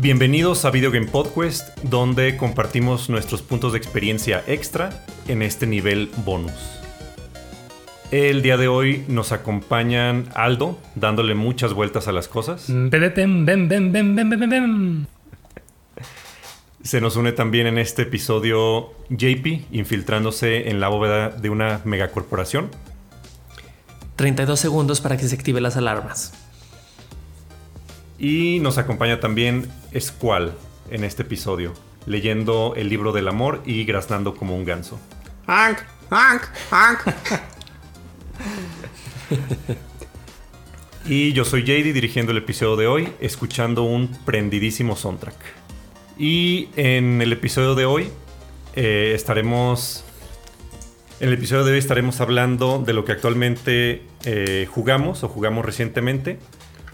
Bienvenidos a Video Game Podcast, donde compartimos nuestros puntos de experiencia extra en este nivel bonus. El día de hoy nos acompañan Aldo, dándole muchas vueltas a las cosas. Se nos une también en este episodio JP, infiltrándose en la bóveda de una megacorporación. 32 segundos para que se activen las alarmas. Y nos acompaña también Squall en este episodio, leyendo el libro del amor y graznando como un ganso. Hank, Hank, Hank. y yo soy JD dirigiendo el episodio de hoy, escuchando un prendidísimo soundtrack. Y en el episodio de hoy eh, estaremos. En el episodio de hoy estaremos hablando de lo que actualmente eh, jugamos o jugamos recientemente.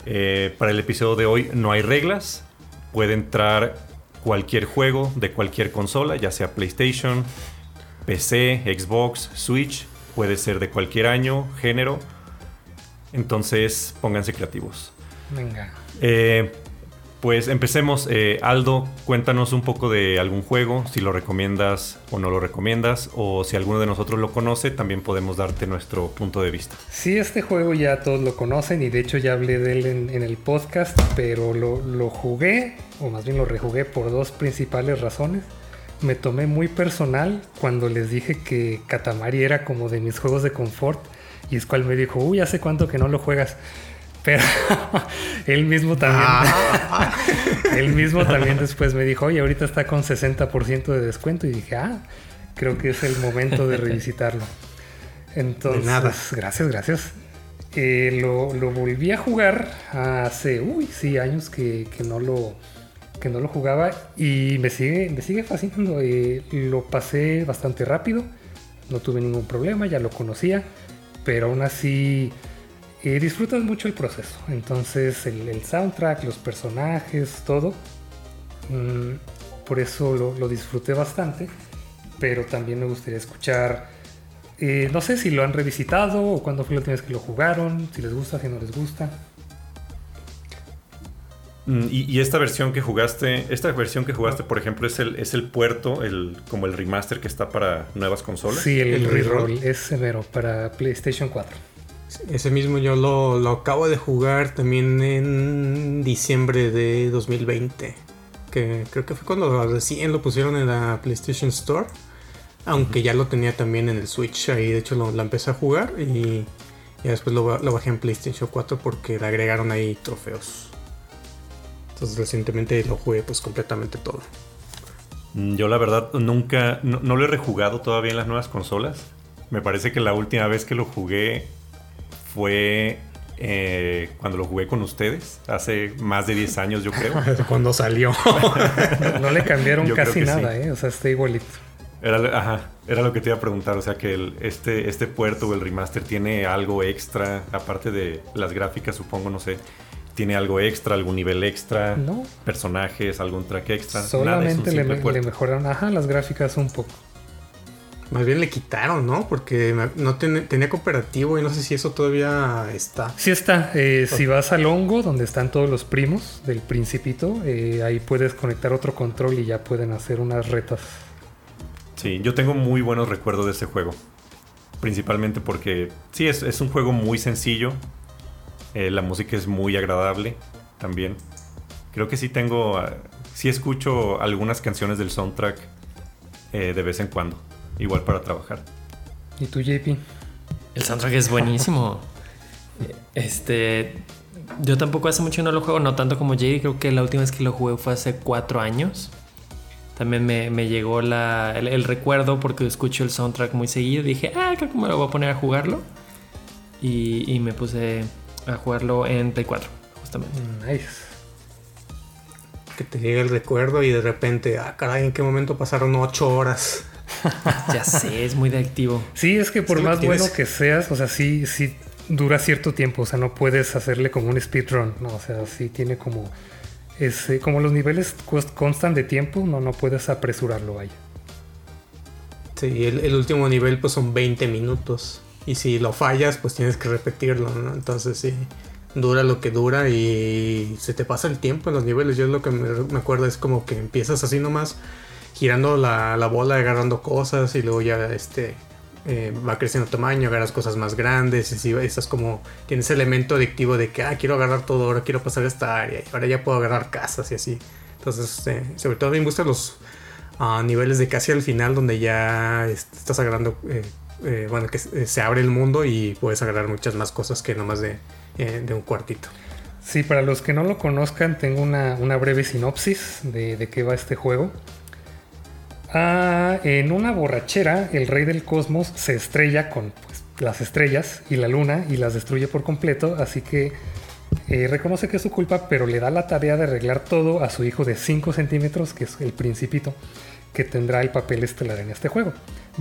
Eh, para el episodio de hoy no hay reglas. Puede entrar cualquier juego de cualquier consola, ya sea PlayStation, PC, Xbox, Switch. Puede ser de cualquier año, género. Entonces, pónganse creativos. Venga. Eh, pues empecemos. Eh, Aldo, cuéntanos un poco de algún juego, si lo recomiendas o no lo recomiendas, o si alguno de nosotros lo conoce, también podemos darte nuestro punto de vista. Sí, este juego ya todos lo conocen y de hecho ya hablé de él en, el podcast, pero lo, jugué, o más bien lo rejugué por dos principales razones. Me tomé muy personal cuando les dije que Katamari era como de mis juegos de confort y es cual me dijo, uy, hace cuánto que no lo juegas. Pero él mismo también. Ah. él mismo también después me dijo, oye, ahorita está con 60% de descuento. Y dije, ah, creo que es el momento de revisitarlo. Entonces, nada. gracias, gracias. Eh, lo, volví a jugar hace, uy, sí, años que, no lo que no lo jugaba y me sigue, me sigue fascinando. Eh, lo pasé bastante rápido, no tuve ningún problema, ya lo conocía, pero aún así y disfrutas mucho el proceso. Entonces el, soundtrack, los personajes, todo. Mm, por eso lo, disfruté bastante. Pero también me gustaría escuchar. Eh, no sé si lo han revisitado o cuándo fue la última vez que lo jugaron, si les gusta, si no les gusta. Mm, y, esta versión que jugaste, esta versión que jugaste, por ejemplo, es el, es el puerto, el, como el remaster que está para nuevas consolas. Sí, el, el reroll es severo para PlayStation 4. Ese mismo yo lo, acabo de jugar también en diciembre de 2020. Que creo que fue cuando recién lo pusieron en la PlayStation Store. Aunque ya lo tenía también en el Switch. Ahí de hecho lo, empecé a jugar y ya después lo, bajé en PlayStation 4 porque le agregaron ahí trofeos. Entonces recientemente lo jugué pues completamente todo. Mm, yo la verdad nunca, no, no lo he rejugado todavía en las nuevas consolas. Me parece que la última vez que lo jugué fue eh, cuando lo jugué con ustedes, hace más de 10 años yo creo. cuando salió. no le cambiaron casi nada, ¿eh? O sea, está igualito. Era, ajá, era lo que te iba a preguntar, o sea que este, este puerto o el remaster tiene algo extra, aparte de las gráficas, supongo, no sé, tiene algo extra, algún nivel extra, no. personajes, algún track extra. Solamente le, le mejoraron, ajá, las gráficas un poco. Más bien le quitaron, ¿no? Porque no tenía cooperativo y no sé si eso todavía está. Sí está. Eh, si vas al hongo, donde están todos los primos del principito, eh, ahí puedes conectar otro control y ya pueden hacer unas retas. Sí, yo tengo muy buenos recuerdos de ese juego. Principalmente porque sí, es, es un juego muy sencillo. Eh, la música es muy agradable también. Creo que sí tengo... Ah, sí escucho algunas canciones del soundtrack de vez en cuando igual para trabajar. ¿Y tú, JP? El soundtrack es buenísimo. este. Yo tampoco hace mucho no lo juego, no tanto como JD. Creo que la última vez que lo jugué fue hace cuatro años. También me, llegó la, el, recuerdo porque escucho el soundtrack muy seguido. Dije, ah, creo que me lo voy a poner a jugarlo. Y, y me puse a jugarlo en Play 4, justamente. Nice. Que te llegue el recuerdo y de repente, ah, caray, ¿en qué momento pasaron ocho horas? ya sé, es muy adictivo. Sí, es que por más bueno que seas, o sea, sí, sí dura cierto tiempo, o sea, no puedes hacerle como un speedrun, ¿no? O sea, sí tiene como ese, como los niveles constan de tiempo, no, no puedes apresurarlo ahí. Sí, el, último nivel pues son 20 minutos. Y si lo fallas, pues tienes que repetirlo, ¿no? Entonces sí, dura lo que dura y se te pasa el tiempo en los niveles. Yo lo que me, acuerdo es como que empiezas así nomás girando la, la bola, agarrando cosas y luego ya este eh, va creciendo tamaño, agarras cosas más grandes y si estás como tienes elemento adictivo de que ah, quiero agarrar todo, ahora quiero pasar esta área y ahora ya puedo agarrar casas y así. Entonces, eh, sobre todo me gustan los ah, niveles de casi al final donde ya estás agarrando, eh, bueno, que se abre el mundo y puedes agarrar muchas más cosas que nomás de, de un cuartito. Sí, para los que no lo conozcan, tengo una, una breve sinopsis de, de qué va este juego. Ah, en una borrachera, el rey del cosmos se estrella con pues, las estrellas y la luna y las destruye por completo, así que eh, reconoce que es su culpa, pero le da la tarea de arreglar todo a su hijo de 5 centímetros, que es el principito, que tendrá el papel estelar en este juego.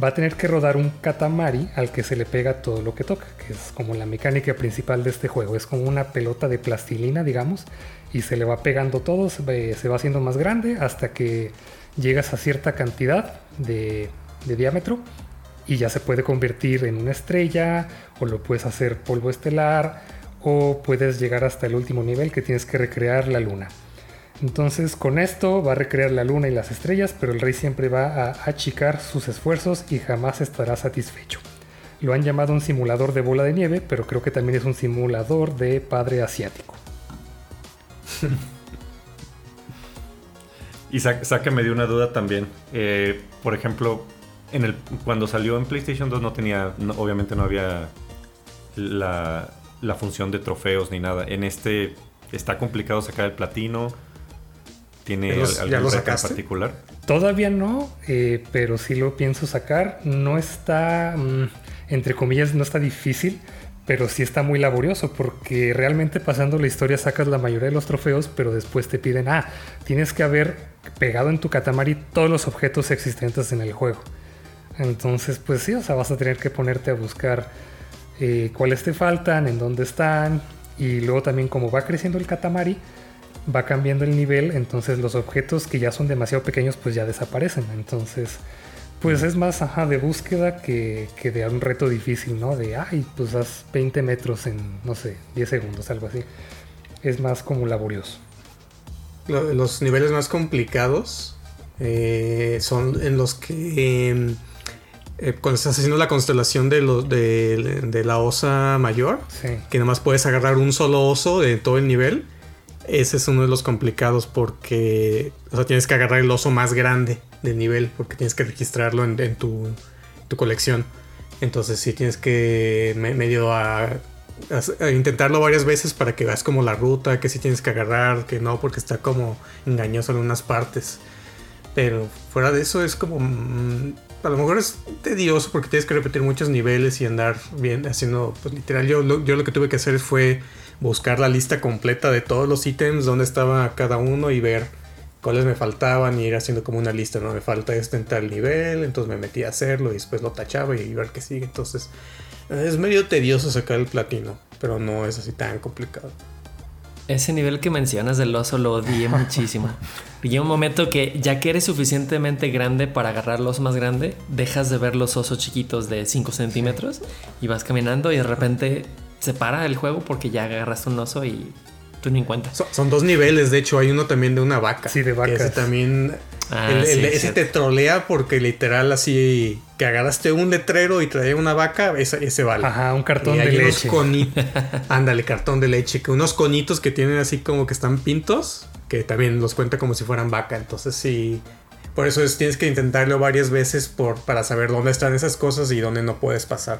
Va a tener que rodar un katamari al que se le pega todo lo que toca, que es como la mecánica principal de este juego. Es como una pelota de plastilina, digamos, y se le va pegando todo, se va haciendo más grande hasta que llegas a cierta cantidad de, diámetro y ya se puede convertir en una estrella o lo puedes hacer polvo estelar o puedes llegar hasta el último nivel que tienes que recrear la luna. Entonces con esto va a recrear la luna y las estrellas, pero el rey siempre va a achicar sus esfuerzos y jamás estará satisfecho. Lo han llamado un simulador de bola de nieve, pero creo que también es un simulador de padre asiático. Y sáqueme de una duda también. Eh, por ejemplo, en el, cuando salió en PlayStation 2 no tenía, obviamente no había la, función de trofeos ni nada. En este está complicado sacar el platino. ¿Tiene algún reto en particular? Todavía no, eh, pero sí lo pienso sacar. No está, mm, entre comillas, no está difícil pero sí está muy laborioso porque realmente pasando la historia sacas la mayoría de los trofeos, pero después te piden, ah, tienes que haber pegado en tu Katamari todos los objetos existentes en el juego. Entonces, pues sí, o sea, vas a tener que ponerte a buscar eh, cuáles te faltan, en dónde están, y luego también como va creciendo el Katamari, va cambiando el nivel, entonces los objetos que ya son demasiado pequeños pues ya desaparecen. Entonces pues es más de búsqueda que, de un reto difícil, ¿no? De, ay, pues haz 20 metros en, no sé, 10 segundos, algo así. Es más como laborioso. Los niveles más complicados eh, son en los que em, eh, cuando estás haciendo la constelación de, de, la osa mayor, que nomás puedes agarrar un solo oso de todo el nivel. Ese es uno de los complicados porque o sea, tienes que agarrar el oso más grande de nivel porque tienes que registrarlo en, tu, colección. Entonces sí tienes que medio a, intentarlo varias veces para que veas como la ruta, que sí tienes que agarrar, que no, porque está como engañoso en unas partes. Pero fuera de eso es como... Mm, a lo mejor es tedioso porque tienes que repetir muchos niveles y andar bien haciendo... Pues literal, yo, yo lo que tuve que hacer fue buscar la lista completa de todos los ítems, dónde estaba cada uno y ver cuáles me faltaban y ir haciendo como una lista, ¿no? Me falta este en tal nivel, entonces me metí a hacerlo y después lo tachaba y ver qué sigue. Entonces es medio tedioso sacar el platino, pero no es así tan complicado. Ese nivel que mencionas del oso lo odié muchísimo. Y un momento que ya que eres suficientemente grande para agarrar los más grande, dejas de ver los osos chiquitos de 5 centímetros y vas caminando y de repente se para el juego porque ya agarraste un oso y tú ni cuenta. Son, dos niveles, de hecho, hay uno también de una vaca. Sí, de vaca. Ese también. Ah, ese te trolea porque literal así que agarraste un letrero y traía una vaca, ese, vale. Ajá, un cartón de leche. Ándale, cartón de leche. Que unos conitos que tienen así como que están pintos, que también los cuenta como si fueran vaca. Entonces sí. Por eso es, tienes que intentarlo varias veces por, para saber dónde están esas cosas y dónde no puedes pasar.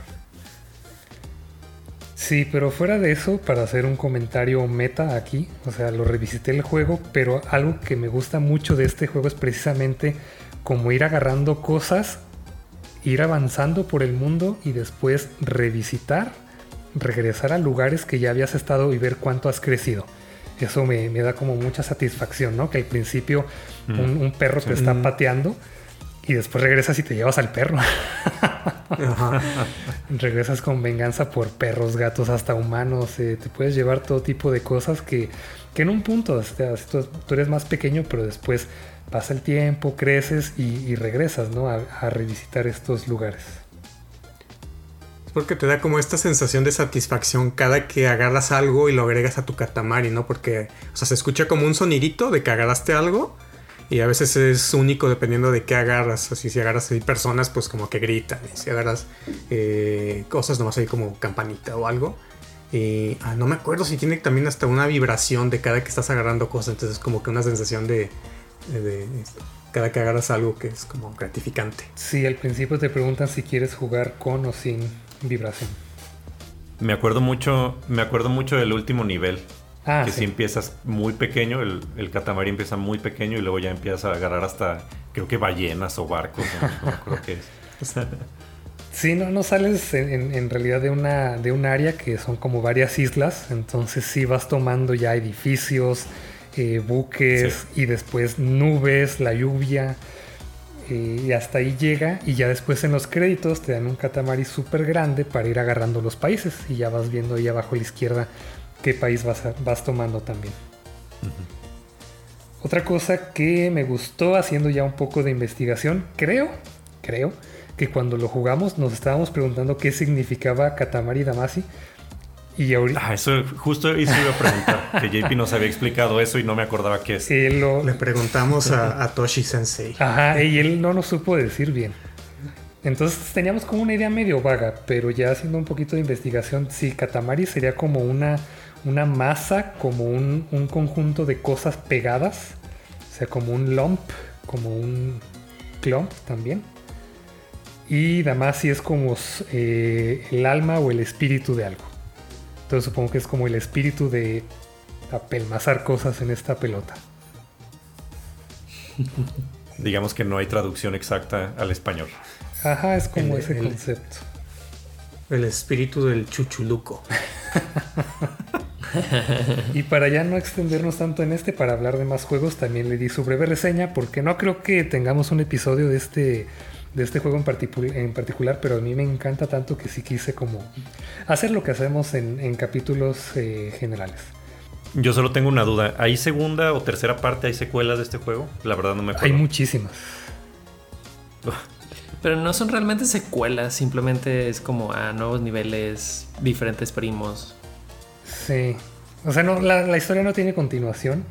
Sí, pero fuera de eso, para hacer un comentario meta aquí, o sea, lo revisité el juego, pero algo que me gusta mucho de este juego es precisamente como ir agarrando cosas, ir avanzando por el mundo y después revisitar, regresar a lugares que ya habías estado y ver cuánto has crecido. Eso me, da como mucha satisfacción, ¿no? Que al principio un, perro te está pateando y después regresas y te llevas al perro. regresas con venganza por perros, gatos, hasta humanos. Eh, te puedes llevar todo tipo de cosas que, en un punto, tú, eres más pequeño, pero después pasa el tiempo, creces y, regresas ¿no? a, revisitar estos lugares. Porque te da como esta sensación de satisfacción cada que agarras algo y lo agregas a tu Katamari, ¿no? Porque, o sea, se escucha como un sonidito de que agarraste algo y a veces es único dependiendo de qué agarras. Así, si agarras ahí personas, pues como que gritan. Y si agarras eh, cosas, nomás ahí como campanita o algo. Y ah, no me acuerdo si tiene también hasta una vibración de cada que estás agarrando cosas. Entonces, como que una sensación de, de, de cada que agarras algo que es como gratificante. Sí, al principio te preguntan si quieres jugar con o sin vibración. Me acuerdo mucho, me acuerdo mucho del último nivel. Ah, que sí. si empiezas muy pequeño, el, el catamarí empieza muy pequeño y luego ya empiezas a agarrar hasta, creo que ballenas o barcos, no, acuerdo qué es. Sí, no, no sales en, en- en realidad de una, de un área que son como varias islas, entonces sí vas tomando ya edificios, eh, buques y después nubes, la lluvia, eh, y hasta ahí llega y ya después en los créditos te dan un catamarí súper grande para ir agarrando los países y ya vas viendo ahí abajo a la izquierda qué país vas, a- vas tomando también. Otra cosa que me gustó haciendo ya un poco de investigación, creo, creo, que cuando lo jugamos nos estábamos preguntando qué significaba Katamari Damacy. Y ahorita Ah, eso justo eso iba a preguntar. Que JP nos había explicado eso y no me acordaba qué es. él lo... Le preguntamos a, a Toshi Sensei. Ajá, y él no nos supo decir bien. Entonces teníamos como una idea medio vaga, pero ya haciendo un poquito de investigación, sí, Katamari sería como una, una masa, como un, un conjunto de cosas pegadas, o sea, como un lump, como un clump también. Y Damasi es como eh, el alma o el espíritu de algo. Entonces supongo que es como el espíritu de apelmazar cosas en esta pelota. Digamos que no hay traducción exacta al español. Ajá, es como El- ese el- concepto. El espíritu del chuchuluco. Y para ya no extendernos tanto en este, para hablar de más juegos, también le di su breve reseña, porque no creo que tengamos un episodio de este, de este juego en, particu- en particular, pero a mí me encanta tanto que sí quise como hacer lo que hacemos en, en capítulos eh, generales. Yo solo tengo una duda. ¿Hay segunda o tercera parte? ¿Hay secuelas de este juego? La verdad no me acuerdo. Hay muchísimas. Pero no son realmente secuelas, simplemente es como a nuevos niveles, diferentes primos. Sí. O sea, no, la, la historia no tiene continuación.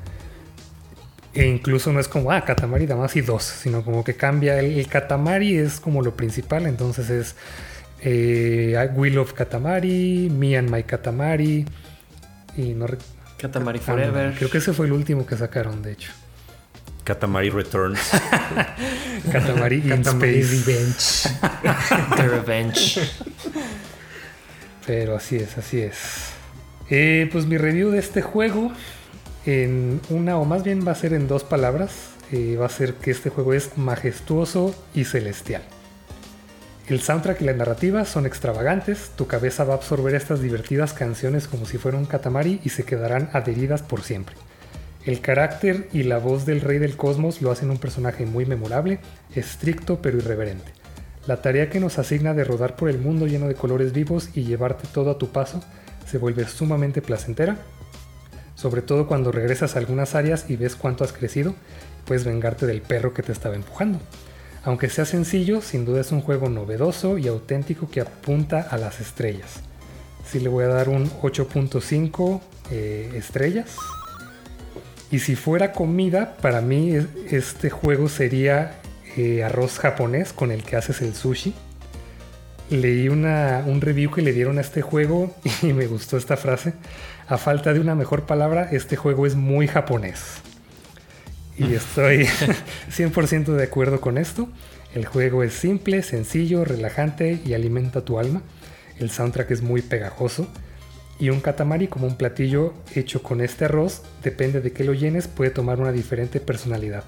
E incluso no es como, ah, Katamari Damacy 2, sino como que cambia. El, el Katamari es como lo principal, entonces es eh, Will of Katamari, Me and My Katamari. Y no re- Katamari ah, no, Forever. creo que ese fue el último que sacaron, de hecho. Katamari Returns. Katamari in Katamari Space. Revenge. The Revenge. Pero así es, así es. Eh, pues mi review de este juego, en una o más bien va a ser en dos palabras, eh, va a ser que este juego es majestuoso y celestial. El soundtrack y la narrativa son extravagantes, tu cabeza va a absorber estas divertidas canciones como si fuera un katamari y se quedarán adheridas por siempre. El carácter y la voz del rey del cosmos lo hacen un personaje muy memorable, estricto pero irreverente. La tarea que nos asigna de rodar por el mundo lleno de colores vivos y llevarte todo a tu paso se vuelve sumamente placentera, sobre todo cuando regresas a algunas áreas y ves cuánto has crecido puedes vengarte del perro que te estaba empujando. Aunque sea sencillo, sin duda es un juego novedoso y auténtico que apunta a las estrellas. Sí le voy a dar un 8.5 eh, estrellas. Y si fuera comida, para mí es- este juego sería eh, arroz japonés con el que haces el sushi. Leí una, un review que le dieron a este juego y me gustó esta frase. A falta de una mejor palabra, este juego es muy japonés. Y estoy 100% de acuerdo con esto. El juego es simple, sencillo, relajante y alimenta tu alma. El soundtrack es muy pegajoso. Y un katamari como un platillo hecho con este arroz, depende de qué lo llenes, puede tomar una diferente personalidad.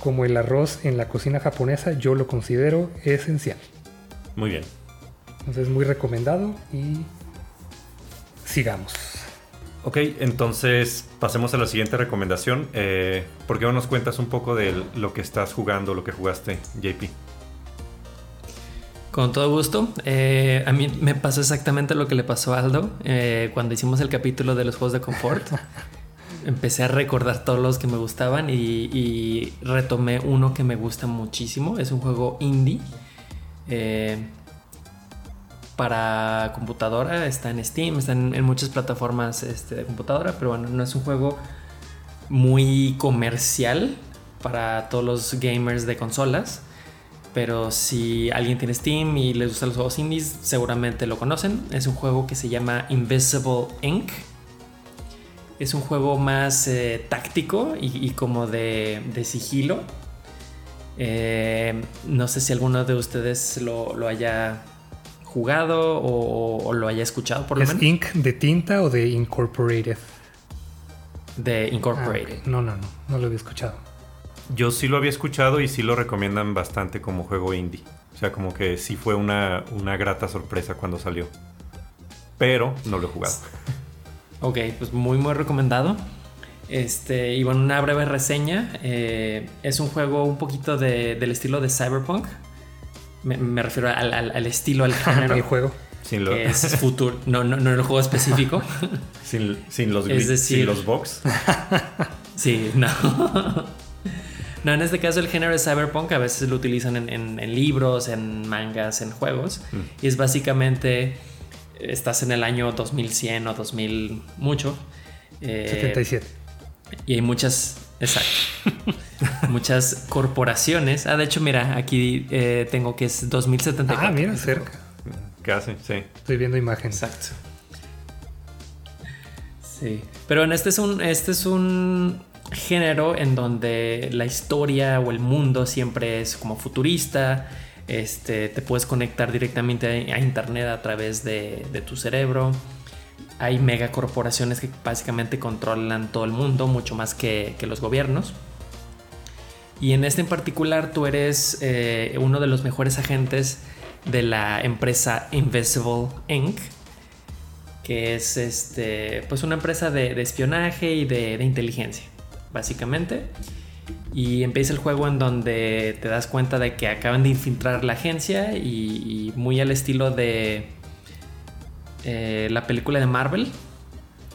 Como el arroz en la cocina japonesa, yo lo considero esencial. Muy bien. Entonces muy recomendado y sigamos. Ok, entonces pasemos a la siguiente recomendación. Eh, ¿Por qué no nos cuentas un poco de lo que estás jugando, lo que jugaste, JP? Con todo gusto. Eh, a mí me pasó exactamente lo que le pasó a Aldo eh, cuando hicimos el capítulo de los juegos de confort. Empecé a recordar todos los que me gustaban y, y retomé uno que me gusta muchísimo. Es un juego indie. Eh, para computadora, está en Steam, está en, muchas plataformas este, de computadora, pero bueno, no es un juego muy comercial para todos los gamers de consolas. Pero si alguien tiene Steam y les gustan los juegos indies, seguramente lo conocen. Es un juego que se llama Invisible Inc. Es un juego más eh, táctico y, como de, sigilo. Eh, no sé si alguno de ustedes lo, haya jugado o, lo haya escuchado por lo ¿Es Inc de tinta o de Incorporated? De Incorporated. Ah, no, no, no, no lo había escuchado. Yo sí lo había escuchado y sí lo recomiendan bastante como juego indie. O sea, como que sí fue una, grata sorpresa cuando salió. Pero no lo he jugado. Ok, pues muy muy recomendado. Este, y bueno, una breve reseña. Eh, es un juego un poquito del estilo de Cyberpunk. Me, refiero al, estilo, al género. el juego. Sin lo... es futuro. No, no, no el juego específico. sin, sin, los, sin los box. sí, no. No, en este caso el género de cyberpunk a veces lo utilizan en, libros, en mangas, en juegos. Mm. Y es básicamente, estás en el año 2100 o 2000 mucho. 77. Eh, y hay muchas, exacto. muchas corporaciones. Ah, de hecho, mira, aquí eh, tengo que es 2074. Ah, mira, cerca. Casi, sí. Estoy viendo imágenes. Exacto. Sí. Pero en este es un, este es un género en donde la historia o el mundo siempre es como futurista. Este, te puedes conectar directamente a, internet a través de, tu cerebro. Hay megacorporaciones que básicamente controlan todo el mundo, mucho más que, los gobiernos. Y en este en particular tú eres eh, uno de los mejores agentes de la empresa Invisible Inc., que es este, pues una empresa de, espionaje y de inteligencia básicamente. Y empieza el juego en donde te das cuenta de que acaban de infiltrar la agencia y, muy al estilo de eh, la película de Marvel,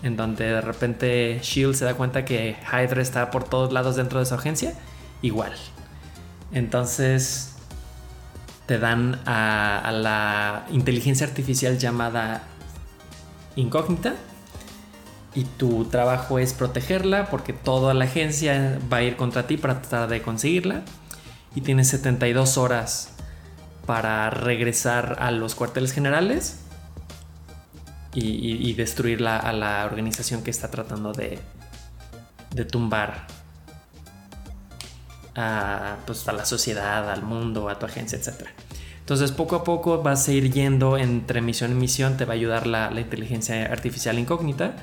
en donde de repente Shield se da cuenta que Hydra está por todos lados dentro de su agencia, igual. Entonces te dan a la inteligencia artificial llamada Incógnita y tu trabajo es protegerla porque toda la agencia va a ir contra ti para tratar de conseguirla y tienes 72 horas para regresar a los cuarteles generales y, destruir a la organización que está tratando de, de tumbar a, pues, a la sociedad, al mundo, a tu agencia, etc. Entonces poco a poco vas a ir yendo entre misión y misión, te va a ayudar la, la inteligencia artificial incógnita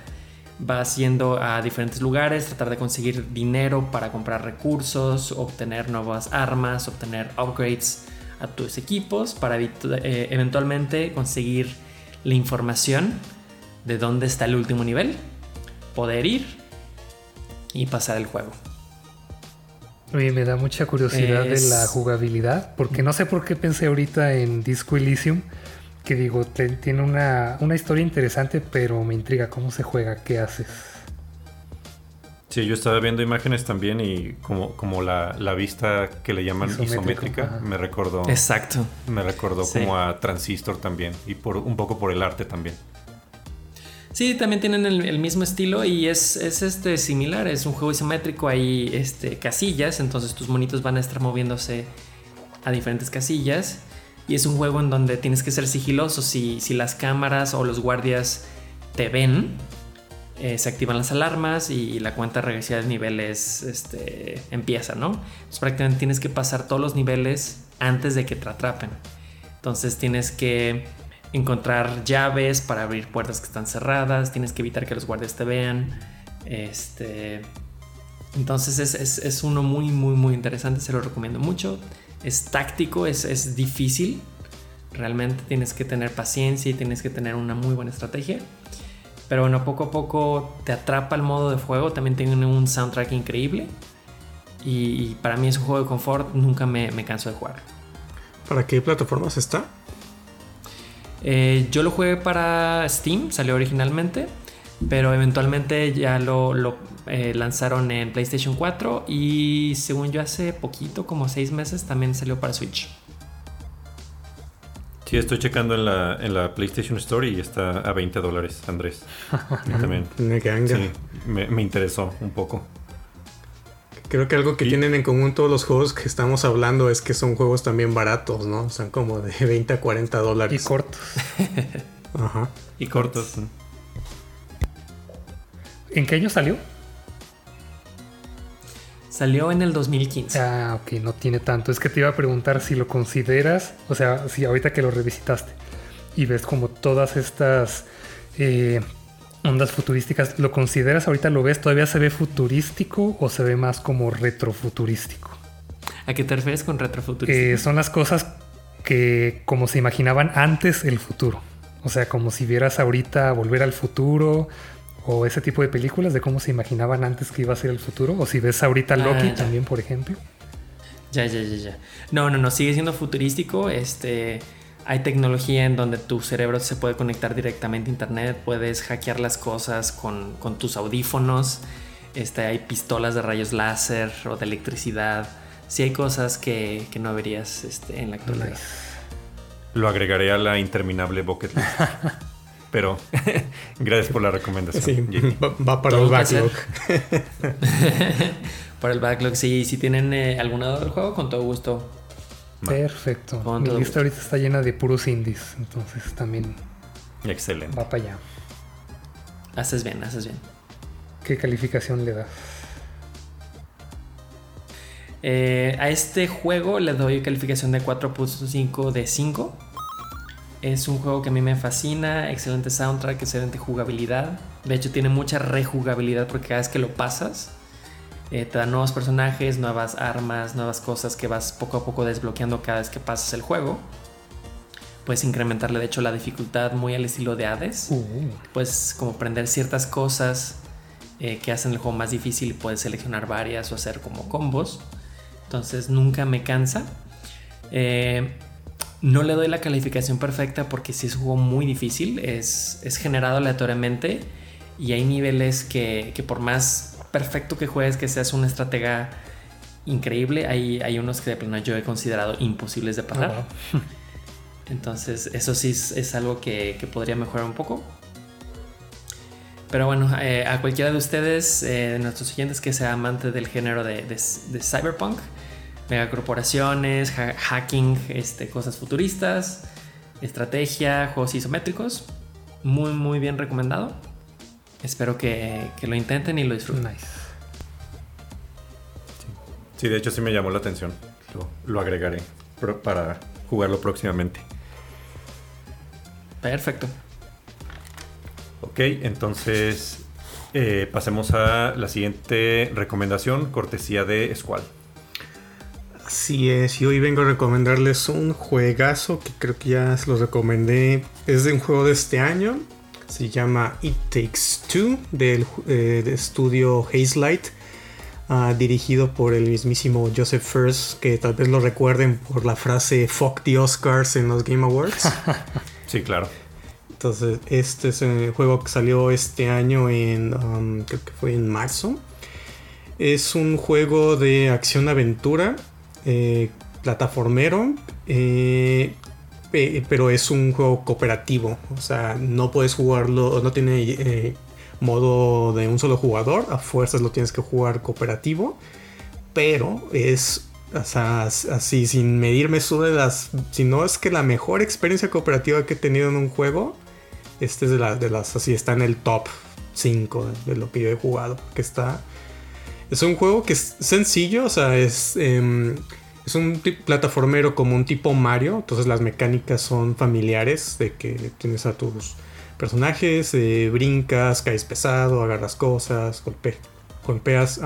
vas yendo a diferentes lugares, tratar de conseguir dinero para comprar recursos, obtener nuevas armas, obtener upgrades a tus equipos para eh, eventualmente conseguir la información de dónde está el último nivel, poder ir y pasar el juego. Oye, me da mucha curiosidad de la jugabilidad, porque no sé por qué pensé ahorita en Disco Elysium, que digo, tiene una, historia interesante, pero me intriga cómo se juega, qué haces. Sí, yo estaba viendo imágenes también y como, como la, vista que le llaman isométrica, me recordó. Exacto. Me recordó como a Transistor también y por un poco por el arte también. Sí, también tienen el, mismo estilo y es, este similar, es un juego isométrico, hay este, casillas, entonces tus monitos van a estar moviéndose a diferentes casillas y es un juego en donde tienes que ser sigiloso. Si, si las cámaras o los guardias te ven, eh, se activan las alarmas y, la cuenta regresiva de niveles este, empieza, ¿no? Entonces prácticamente tienes que pasar todos los niveles antes de que te atrapen. Entonces tienes que encontrar llaves para abrir puertas que están cerradas, tienes que evitar que los guardias te vean. Este, entonces es, uno muy, muy, muy interesante, se lo recomiendo mucho es táctico, es, difícil. Realmente tienes que tener paciencia y tienes que tener una muy buena estrategia. Pero bueno, poco a poco te atrapa el modo de juego. También tiene un soundtrack increíble. Y, para mí es un juego de confort. Nunca me, canso de jugar. ¿Para qué plataformas está? Eh, yo lo jugué para Steam, salió originalmente. Pero eventualmente ya lo, eh, lanzaron en PlayStation 4 y según yo hace poquito, como seis meses, también salió para Switch. Sí, estoy checando en la, en la PlayStation Store y está a 20 dólares, Andrés. A mí también. Me ganga. Sí, me, me interesó un poco. Creo que algo que Y- tienen en común todos los juegos que estamos hablando es que son juegos también baratos, ¿no? Son como de 20 a 40 Y dólares. cortos. Ajá. Y cortos. ¿En qué año salió? Salió en el 2015. Ah, ok, no tiene tanto. Es que te iba a preguntar si lo consideras, o sea, si ahorita que lo revisitaste y ves como todas estas eh, ondas futurísticas, ¿lo consideras ahorita lo ves? ¿Todavía se ve futurístico o se ve más como retrofuturístico? ¿A qué te refieres con retrofuturismo? Que son las cosas que como se imaginaban antes el futuro. O sea, como si vieras ahorita volver al futuro o ese tipo de películas de cómo se imaginaban antes que iba a ser el futuro. O si ves ahorita Ah, Loki también, por ejemplo. Ya, ya, ya, ya. No, no, no, sigue siendo futurístico. Este, hay tecnología en donde tu cerebro se puede conectar directamente a internet, puedes hackear las cosas con, con tus audífonos. Este, hay pistolas de rayos láser o de electricidad. Sí hay cosas que, que no verías este, en la actualidad. Nice. Lo agregaré a la interminable bucket list. Pero gracias por la recomendación. Sí, va, va para el backlog. Para el backlog, sí. Si tienen eh, algún lado del juego, con todo gusto. Perfecto. Con Mi todo lista gusto. ahorita está llena de puros indies. Entonces también Excelente. va para allá. Haces bien, haces bien. ¿Qué calificación le das? Eh, a este juego le doy calificación de 4.5 de 5. Es un juego que a mí me fascina, excelente soundtrack, excelente jugabilidad. De hecho tiene mucha rejugabilidad porque cada vez que lo pasas eh, te da nuevos personajes, nuevas armas, nuevas cosas que vas poco a poco desbloqueando cada vez que pasas el juego. Puedes incrementarle de hecho la dificultad muy al estilo de Hades. Uh, Puedes como aprender ciertas cosas eh, que hacen el juego más difícil y puedes seleccionar varias o hacer como combos. Entonces nunca me cansa. Eh, no le doy la calificación perfecta porque si es un juego muy difícil, es, es generado aleatoriamente y hay niveles que, que por más perfecto que juegues, que seas una estratega increíble, hay, hay unos que de plano yo he considerado imposibles de pasar. ah. Entonces, eso sí es, es algo que, que podría mejorar un poco. Pero bueno, eh, a cualquiera de ustedes, eh, de nuestros oyentes que sea amante del género de, de- de cyberpunk, megacorporaciones, ha- hacking, este, cosas futuristas, estrategia, juegos isométricos, muy, muy bien recomendado. Espero que, que lo intenten y lo disfruten. Nice. Sí, de hecho sí me llamó la atención. Lo, lo agregaré para jugarlo próximamente. Perfecto. Ok, entonces eh, pasemos a la siguiente recomendación, cortesía de Squall. Así es, y hoy vengo a recomendarles un juegazo que creo que ya se los recomendé. Es de un juego de este año. Se llama It Takes Two del eh, de estudio Hazelight. ah, dirigido por el mismísimo Joseph First, que tal vez lo recuerden por la frase Fuck the Oscars en los Game Awards. Sí, claro. Entonces, este es un juego que salió este año en, um, creo que fue en marzo. Es un juego de acción-aventura, eh, plataformero, eh, pe- pero es un juego cooperativo. O sea, no puedes jugarlo, no tiene eh, modo de un solo jugador, a fuerzas lo tienes que jugar cooperativo, pero es o sea, as- así, sin medirme su de las. Si no es que la mejor experiencia cooperativa que he tenido en un juego. Este es de, de las. Así está en el top 5 de, de lo que yo he jugado. Que está. Es un juego que es sencillo, o sea, es. em, es un plataformero como un tipo Mario. Entonces las mecánicas son familiares. De que tienes a tus personajes, eh, brincas, caes pesado, agarras cosas, golpe- golpeas.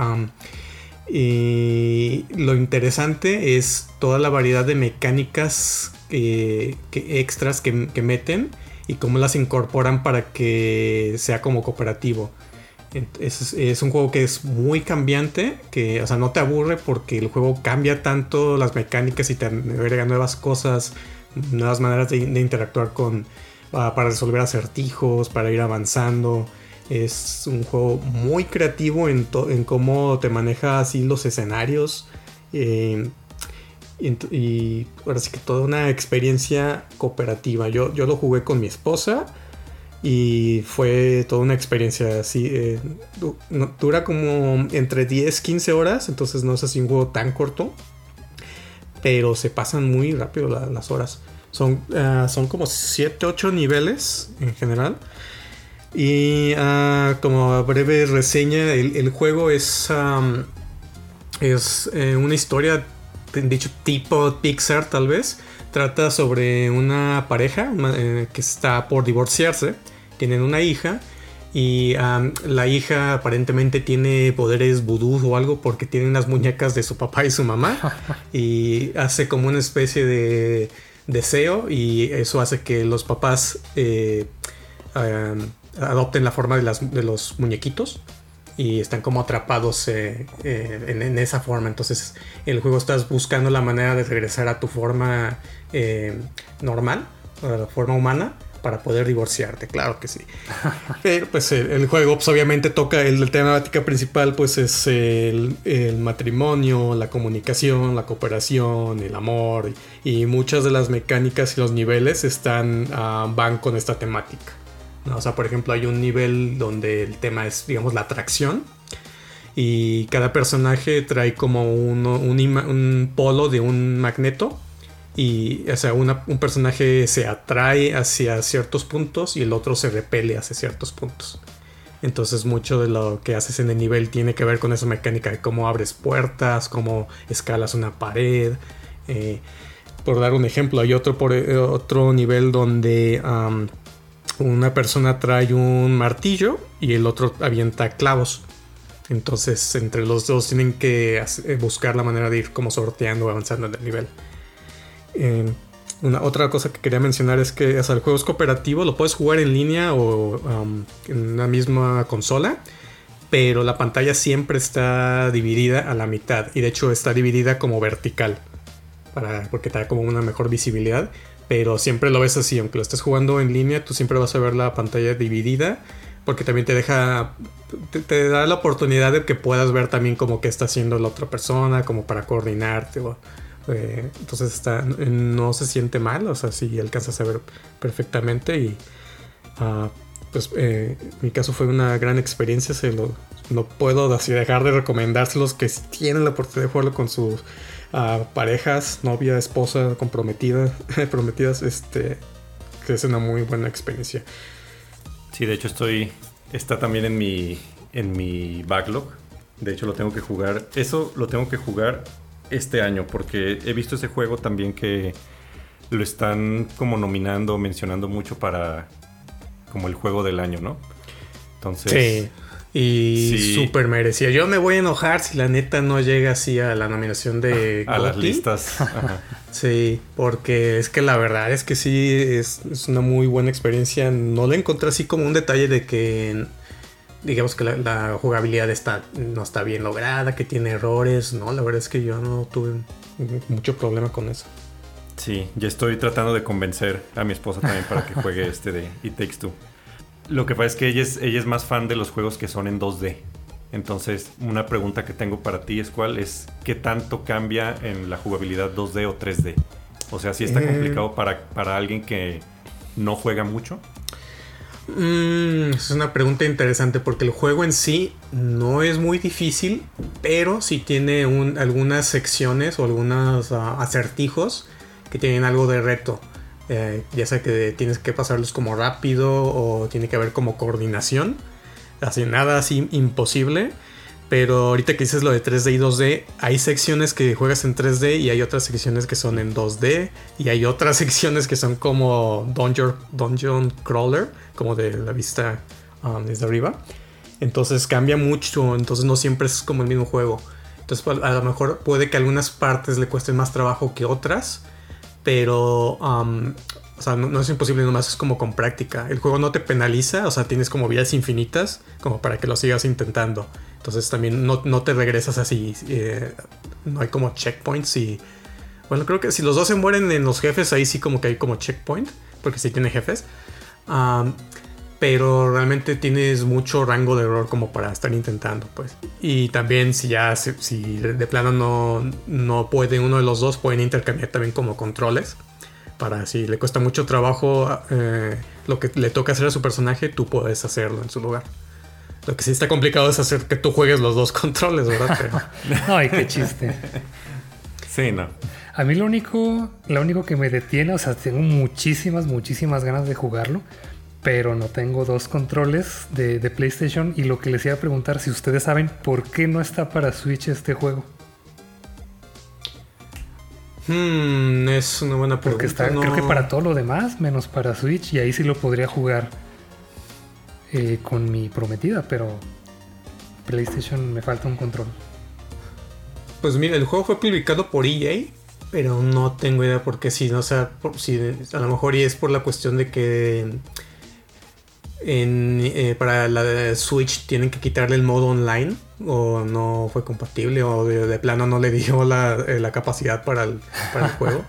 y lo interesante es toda la variedad de mecánicas que, que extras que meten y cómo las incorporan para que sea como cooperativo. Es, un juego que es muy cambiante, que o sea, no te aburre porque el juego cambia tanto las mecánicas y te agrega nuevas cosas, nuevas maneras de, interactuar con ah, para resolver acertijos, para ir avanzando. Es un juego muy creativo en, cómo te maneja así los escenarios. eh, y, ahora sí que toda una experiencia cooperativa. Yo, yo lo jugué con mi esposa y fue toda una experiencia así. Eh, dura como entre 10, 15 horas, entonces no es así un juego tan corto, pero se pasan muy rápido las horas. Son, ah, son como 7, 8 niveles en general. Y uh, como breve reseña, el, juego es, es eh, una historia, dicho tipo Pixar tal vez. Trata sobre una pareja eh, que está por divorciarse. Tienen una hija y la hija aparentemente tiene poderes vudú o algo porque tiene unas muñecas de su papá y su mamá. y hace como una especie de deseo y eso hace que los papás eh, adopten la forma de, las, de, los muñequitos y están como atrapados eh, eh, en, esa forma. Entonces, en el juego estás buscando la manera de regresar a tu forma normal, a la forma humana, para poder divorciarte, claro que sí. Pero pues el, juego pues, obviamente toca el, temática principal pues es el, matrimonio, la comunicación, la cooperación, el amor y, muchas de las mecánicas y los niveles están ah, van con esta temática. O sea, por ejemplo, hay un nivel donde el tema es, digamos, la atracción. Y cada personaje trae como un, un polo de un magneto y o sea, un personaje se atrae hacia ciertos puntos y el otro se repele hacia ciertos puntos. Entonces mucho de lo que haces en el nivel tiene que ver con esa mecánica de cómo abres puertas, cómo escalas una pared. Eh, por dar un ejemplo, hay otro, por, eh, otro nivel donde una persona trae un martillo y el otro avienta clavos. Entonces entre los dos tienen que buscar la manera de ir como sorteando, avanzando en el nivel. Eh, una, otra cosa que quería mencionar es que el juego es cooperativo, lo puedes jugar en línea o um, en una misma consola, pero la pantalla siempre está dividida a la mitad y de hecho está dividida como vertical, para, porque te da como una mejor visibilidad, pero siempre lo ves así, aunque lo estés jugando en línea, tú siempre vas a ver la pantalla dividida, porque también te deja, te, da la oportunidad de que puedas ver también como que está haciendo la otra persona, como para coordinarte o eh, entonces está, no se siente mal, o sea, si alcanzas a ver perfectamente y ah, pues eh, mi caso fue una gran experiencia, se lo, no puedo así dejar de recomendárselos que tienen la oportunidad de jugarlo con sus ah, parejas, novia, esposa, comprometida, prometidas, este, que es una muy buena experiencia. Sí, de hecho estoy, está también en mi, en mi backlog. De hecho lo tengo que jugar. Eso lo tengo que jugar este año, porque he visto ese juego también que lo están como nominando, mencionando mucho para como el juego del año, ¿no? Entonces... Sí. Y súper merecía. Yo me voy a enojar si la neta no llega así a la nominación de... A las listas. sí, porque es que la verdad es que sí, es, es, una muy buena experiencia. No le encontré así como un detalle de que digamos que la, jugabilidad está, no está bien lograda, que tiene errores. No, la verdad es que yo no tuve mucho problema con eso. Sí, ya estoy tratando de convencer a mi esposa también para que juegue este de It Takes Two. Lo que pasa es que ella es, ella es más fan de los juegos que son en 2D. Entonces, una pregunta que tengo para ti es cuál es qué tanto cambia en la jugabilidad 2D o 3D. O sea, si está eh. complicado para, para alguien que no juega mucho. Mm, es una pregunta interesante porque el juego en sí no es muy difícil, pero sí tiene algunas secciones o algunos ah, acertijos que tienen algo de reto. Eh, ya sea que tienes que pasarlos como rápido o tiene que haber como coordinación. Así nada así imposible. Pero ahorita que dices lo de 3D y 2D, hay secciones que juegas en 3D y hay otras secciones que son en 2D y hay otras secciones que son como Dungeon, dungeon Crawler, como de la vista um, desde arriba. Entonces cambia mucho, entonces no siempre es como el mismo juego. Entonces a lo mejor puede que algunas partes le cuesten más trabajo que otras, pero um, o sea, no, es imposible, nomás es como con práctica. El juego no te penaliza, o sea, tienes como vidas infinitas como para que lo sigas intentando. Entonces también no, te regresas así. Eh, no hay como checkpoints y... Bueno, creo que si los dos se mueren en los jefes, ahí sí como que hay como checkpoint, porque sí tiene jefes. pero realmente tienes mucho rango de error como para estar intentando, pues. Y también si ya, si, de plano no, no puede uno de los dos, pueden intercambiar también como controles. Para si le cuesta mucho trabajo eh, lo que le toca hacer a su personaje, tú puedes hacerlo en su lugar. Lo que sí está complicado es hacer que tú juegues los dos controles, ¿verdad? Ay, qué chiste. Sí, no. A mí lo único, lo único que me detiene, o sea, tengo muchísimas, muchísimas ganas de jugarlo, pero no tengo dos controles de, PlayStation y lo que les iba a preguntar si ustedes saben por qué no está para Switch este juego. Hmm, es una buena pregunta. Porque está, creo que para todo lo demás, menos para Switch, y ahí sí lo podría jugar eh, con mi prometida, pero PlayStation me falta un control. Pues mira, el juego fue publicado por EA, pero no tengo idea por qué si no, o sea, si a lo mejor y es por la cuestión de que eh, para la Switch tienen que quitarle el modo online o no fue compatible o de, plano no le dio la, eh, capacidad para el, juego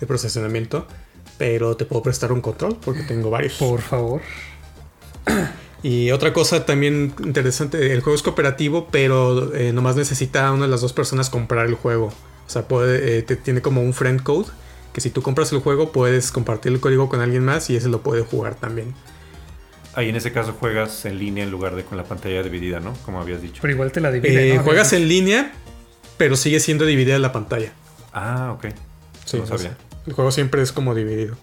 de procesamiento. Pero te puedo prestar un control porque tengo varios. Por favor. Y otra cosa también interesante, el juego es cooperativo, pero eh, nomás necesita a una de las dos personas comprar el juego. O sea, puede, tiene como un friend code, que si tú compras el juego puedes compartir el código con alguien más y ese lo puede jugar también. Ahí en ese caso juegas en línea en lugar de con la pantalla dividida, ¿no? Como habías dicho. Pero igual te la divide. Eh, juegas en línea, pero sigue siendo dividida la pantalla. Ah, ok. Sí, no sabía. El juego siempre es como dividido.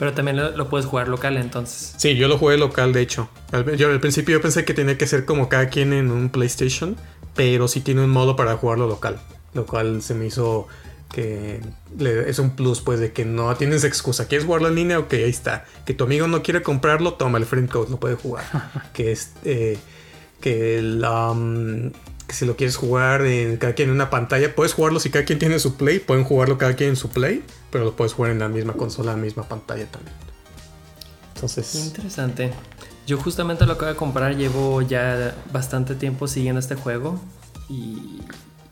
Pero también lo, puedes jugar local entonces. Sí, yo lo jugué local, de hecho. yo al principio yo pensé que tenía que ser como cada quien en un PlayStation, pero sí tiene un modo para jugarlo local. Lo cual se me hizo que es un plus, pues, de que no tienes excusa. ¿Quieres jugarlo en línea? Ok, ahí está. Que tu amigo no quiere comprarlo, toma el friend code, lo puede jugar. que es eh, que, um, que si lo quieres jugar en cada quien en una pantalla, puedes jugarlo si cada quien tiene su play, pueden jugarlo cada quien en su play, pero lo puedes jugar en la misma consola, en la misma pantalla también. Entonces. Interesante. Yo justamente lo acabo de comprar, llevo ya bastante tiempo siguiendo este juego y,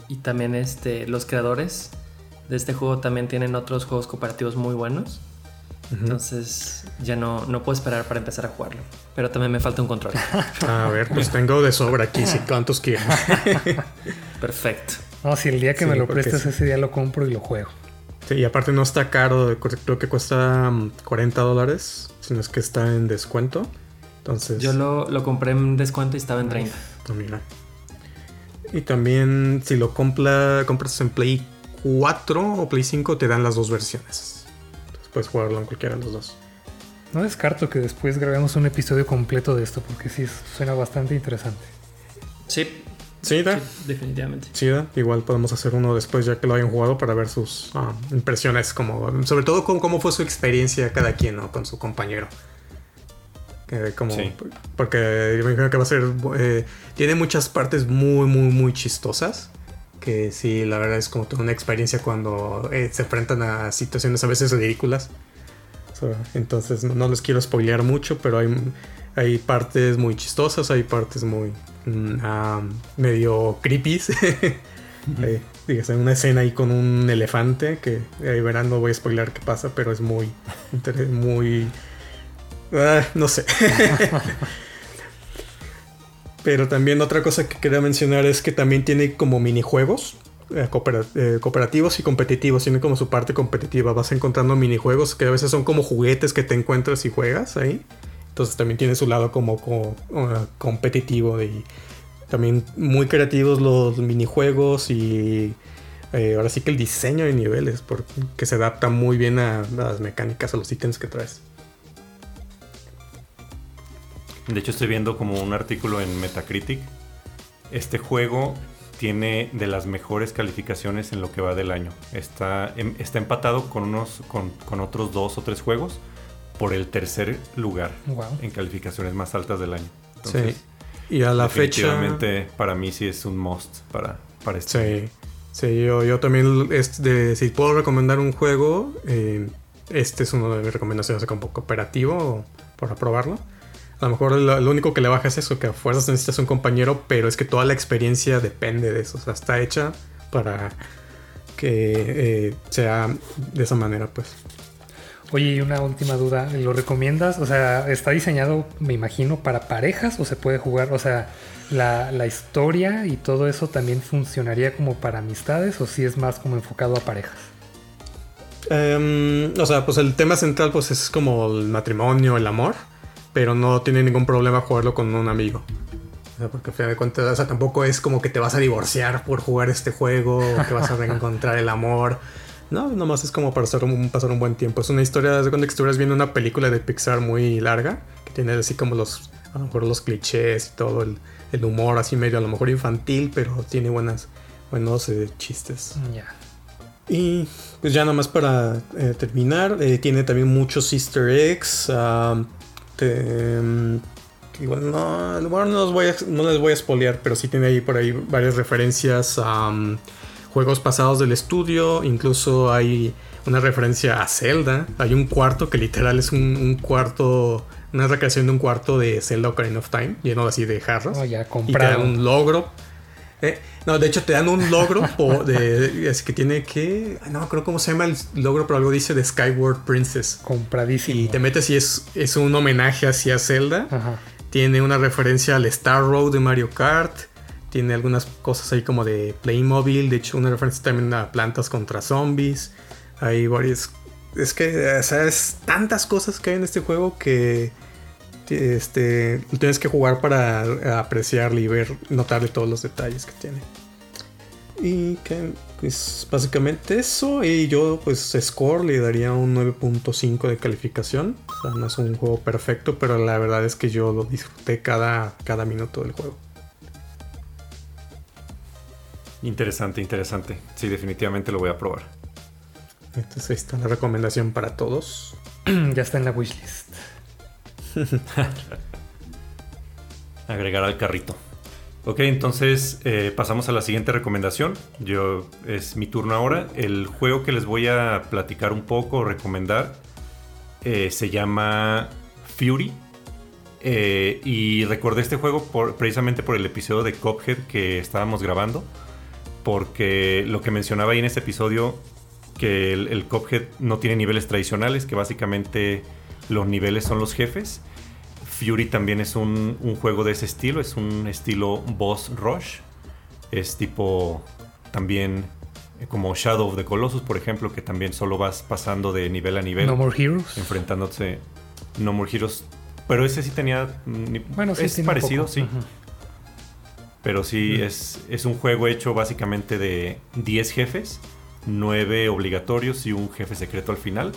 y también este, los creadores de este juego también tienen otros juegos cooperativos muy buenos. Entonces ya no, no puedo esperar para empezar a jugarlo. Pero también me falta un control. a ver, pues tengo de sobra aquí, si cuántos quieren. Perfecto. No, si el día que me lo prestes ese día lo compro y lo juego. Sí, y aparte no está caro, creo que cuesta 40 mm, dólares, sino es que está en descuento. Entonces... Yo lo, lo compré en descuento y estaba en 30. Ah, mira. Y también si lo compra, compras en Play 4 o Play 5 te dan las dos versiones. Entonces puedes jugarlo en cualquiera de los dos. No descarto que después grabemos un episodio completo de esto porque sí suena bastante interesante. Sí. Sí, da. definitivamente. Sí, da. Igual podemos hacer uno después ya que lo hayan jugado para ver sus ah, impresiones, como sobre todo con cómo fue su experiencia cada quien, ¿no? Con su compañero. como, Porque me imagino que va a ser... Eh, tiene muchas partes muy, muy, muy chistosas que sí, la verdad es como toda una experiencia cuando eh, se enfrentan a situaciones a veces ridículas. entonces no, les quiero spoilear mucho, pero hay, hay partes muy chistosas, hay partes muy mm, medio creepy. hay una escena ahí con un elefante que ahí verán, no voy a spoilear qué pasa, pero es muy, muy, ah, no sé. Pero también otra cosa que quería mencionar es que también tiene como minijuegos eh, eh, cooperativos y competitivos. Tiene como su parte competitiva. Vas encontrando minijuegos que a veces son como juguetes que te encuentras y juegas ahí. Entonces también tiene su lado como, competitivo y también muy creativos los minijuegos y eh, ahora sí que el diseño de niveles porque se adapta muy bien a las mecánicas, a los ítems que traes. De hecho, estoy viendo como un artículo en Metacritic. Este juego tiene de las mejores calificaciones en lo que va del año. Está, em, está empatado con, unos, con, otros dos o tres juegos por el tercer lugar en calificaciones más altas del año. sí. Y a la fecha. para mí sí es un must para, para este. Sí. Sí, yo, yo también, este, si puedo recomendar un juego, eh, este es uno de mis recomendaciones como cooperativo para probarlo. A lo mejor lo, único que le baja es eso, que a fuerzas necesitas un compañero, pero es que toda la experiencia depende de eso. O sea, está hecha para que eh, sea de esa manera, pues. Oye, y una última duda, ¿lo recomiendas? O sea, ¿está diseñado, me imagino, para parejas o se puede jugar? O sea, la, la historia y todo eso también funcionaría como para amistades o si es más como enfocado a parejas? Em, o sea, pues el tema central pues es como el matrimonio, el amor, pero no tiene ningún problema jugarlo con un amigo. Porque a final de cuentas, o sea, tampoco es como que te vas a divorciar por jugar este juego, o que vas a reencontrar el amor. No, nomás es como para pasar un, pasar un buen tiempo. Es una historia, de cuando estuvieras viendo una película de Pixar muy larga, que tiene así como los, a lo mejor los clichés y todo, el, el humor así medio, a lo mejor infantil, pero tiene buenas, buenos eh, chistes. Ya. Y pues ya nomás para eh, terminar, eh, tiene también muchos easter eggs. ah, te- mm, igual no, bueno, no, los voy a, no les voy a spoilear, pero sí tiene ahí por ahí varias referencias a mm, juegos pasados del estudio. Incluso hay una referencia a Zelda. Hay un cuarto que literal es un, un cuarto, una recreación de un cuarto de Zelda Ocarina of Time, lleno así de jarros. Oh, ya, Y te un logro. Eh, no, de hecho te dan un logro po- de, de- es que tiene que... No acuerdo cómo se llama el logro, pero algo dice de Skyward Princess. Compradísimo. Y te metes y es, es un homenaje hacia Zelda. Ajá. Tiene una referencia al Star Road de Mario Kart. Tiene algunas cosas ahí como de Playmobil. De hecho, una referencia también a plantas contra zombies. Hay varias... Es que, o sea, es tantas cosas que hay en este juego que este, lo tienes que jugar para apreciarle y ver, notarle todos los detalles que tiene. Y que pues básicamente eso. Y yo pues score le daría un 9.5 de calificación. O sea, no es un juego perfecto, pero la verdad es que yo lo disfruté cada, cada minuto del juego. Interesante, interesante. Sí, definitivamente lo voy a probar. Entonces ahí está la recomendación para todos. ya está en la wishlist. Agregar al carrito. Ok, entonces eh, pasamos a la siguiente recomendación. Yo es mi turno ahora. El juego que les voy a platicar un poco, recomendar, eh, se llama Fury. Eh, y recordé este juego por- precisamente por el episodio de Cophead que estábamos grabando. Porque lo que mencionaba ahí en ese episodio, que el, el Cuphead no tiene niveles tradicionales, que básicamente los niveles son los jefes. Fury también es un, un juego de ese estilo, es un estilo boss rush. Es tipo también eh, como Shadow of the Colossus, por ejemplo, que también solo vas pasando de nivel a nivel, No More Heroes. enfrentándose No More Heroes. Pero ese sí tenía... mm, Bueno, sí, es tiene un parecido, poco. sí. Pero sí, Mm. es, es un juego hecho básicamente de 10 jefes, 9 obligatorios y un jefe secreto al final.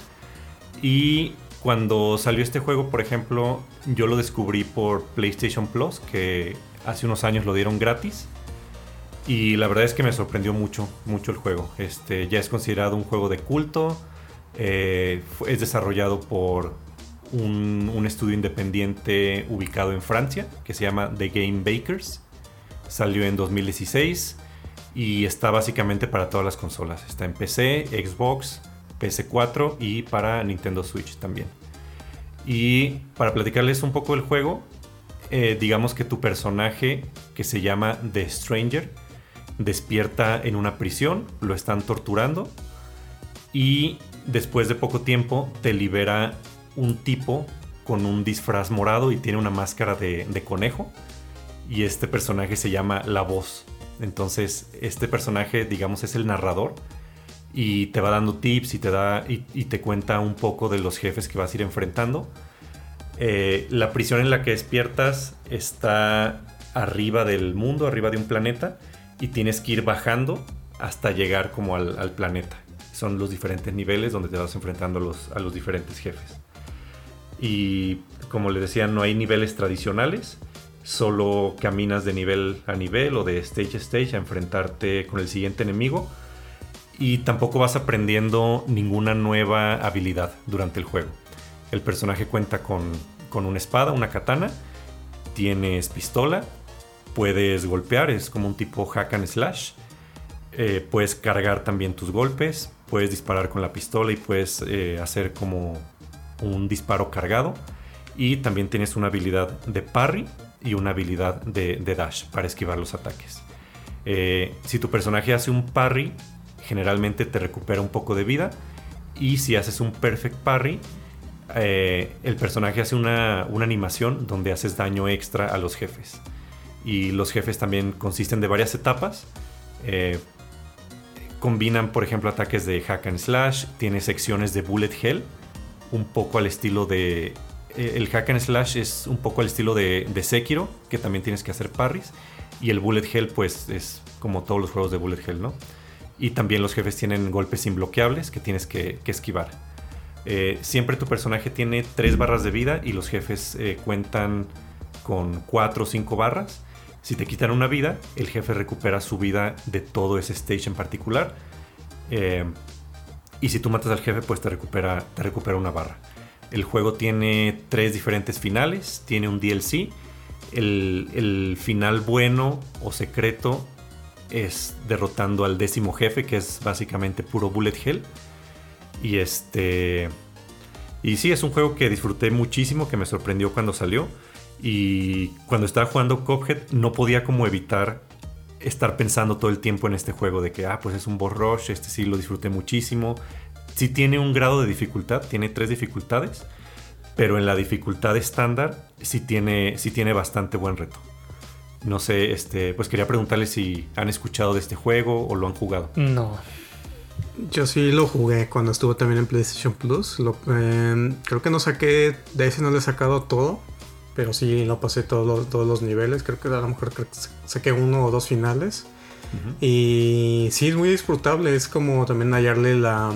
Y cuando salió este juego, por ejemplo, yo lo descubrí por PlayStation Plus, que hace unos años lo dieron gratis. Y la verdad es que me sorprendió mucho, mucho el juego. Este, ya es considerado un juego de culto. eh, es desarrollado por un, un estudio independiente ubicado en Francia, que se llama The Game Bakers. Salió en 2016 y está básicamente para todas las consolas. Está en PC, Xbox, PS4 y para Nintendo Switch también. Y para platicarles un poco del juego, eh, digamos que tu personaje, que se llama The Stranger, despierta en una prisión, lo están torturando y después de poco tiempo te libera un tipo con un disfraz morado y tiene una máscara de, de conejo y este personaje se llama La Voz. Entonces este personaje digamos es el narrador y te va dando tips y te da y, te cuenta un poco de los jefes que vas a ir enfrentando. Eh, la prisión en la que despiertas está arriba del mundo, arriba de un planeta, y tienes que ir bajando hasta llegar como al, planeta. Son los diferentes niveles donde te vas enfrentando los, a los diferentes jefes. Y como les decía, no hay niveles tradicionales, solo caminas de nivel a nivel o de stage a stage a enfrentarte con el siguiente enemigo. Y tampoco vas aprendiendo ninguna nueva habilidad durante el juego. El personaje cuenta con, con una espada, una katana, tienes pistola, puedes golpear, es como un tipo hack and slash. Eh, puedes cargar también tus golpes, puedes disparar con la pistola y puedes eh, hacer como un disparo cargado. Y también tienes una habilidad de parry y una habilidad de, dash para esquivar los ataques. Eh, si tu personaje hace un parry, generalmente te recupera un poco de vida Y si haces un perfect parry, eh, el personaje hace una, una animación donde haces daño extra a los jefes. Y los jefes también consisten de varias etapas. Eh, combinan, por ejemplo, ataques de hack and slash. Tiene secciones de bullet hell. Un poco al estilo de. eh, El hack and slash es un poco al estilo de, de Sekiro, que también tienes que hacer parries. Y el bullet hell, pues es como todos los juegos de bullet hell, ¿no? Y también los jefes tienen golpes imbloqueables que tienes que, esquivar. Eh, siempre tu personaje tiene 3 barras de vida y los jefes eh, cuentan con 4 o 5 barras. Si te quitan una vida, el jefe recupera su vida de todo ese stage en particular. Eh, y si tú matas al jefe, pues te recupera, te recupera una barra. El juego tiene tres diferentes finales, tiene un DLC. El final bueno o secreto es derrotando al décimo jefe, que es básicamente puro bullet hell. Y este. Y sí, es un juego que disfruté muchísimo, que me sorprendió cuando salió. Y cuando estaba jugando Cuphead, no podía como evitar estar pensando todo el tiempo en este juego de que, ah, pues es un boss rush, este sí lo disfruté muchísimo. Sí tiene un grado de dificultad, tiene tres dificultades, pero en la dificultad estándar sí tiene, sí tiene bastante buen reto. No sé, este, pues quería preguntarles si han escuchado de este juego o lo han jugado. No. Yo sí lo jugué cuando estuvo también en PlayStation Plus. Lo- eh, creo que no saqué, de ese no le he sacado todo, pero sí lo pasé todos los, todos los niveles. Creo que a lo mejor creo que saqué uno o dos finales. Y sí, es muy disfrutable. Es como también hallarle la,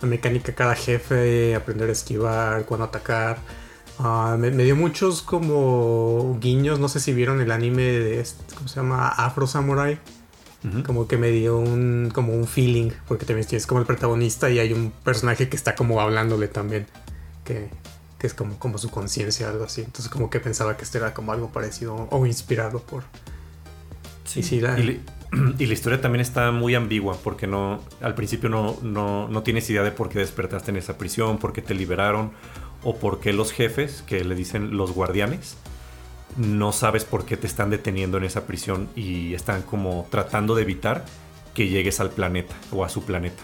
la mecánica a cada jefe, aprender a esquivar, cuándo atacar. Ah, me, me dio muchos como guiños. No sé si vieron el anime de, este- ¿cómo se llama? Afro Samurai como que me dio un como un feeling porque también tienes como el protagonista y hay un personaje que está como hablándole también que, que es como como su conciencia algo así entonces como que pensaba que esto era como algo parecido o inspirado por Sí. y sí la- Y, y la historia también está muy ambigua porque no al principio no, no, no tienes idea de por qué despertaste en esa prisión, por qué te liberaron o por qué los jefes, que le dicen los guardianes, no sabes por qué te están deteniendo en esa prisión y están como tratando de evitar que llegues al planeta o a su planeta.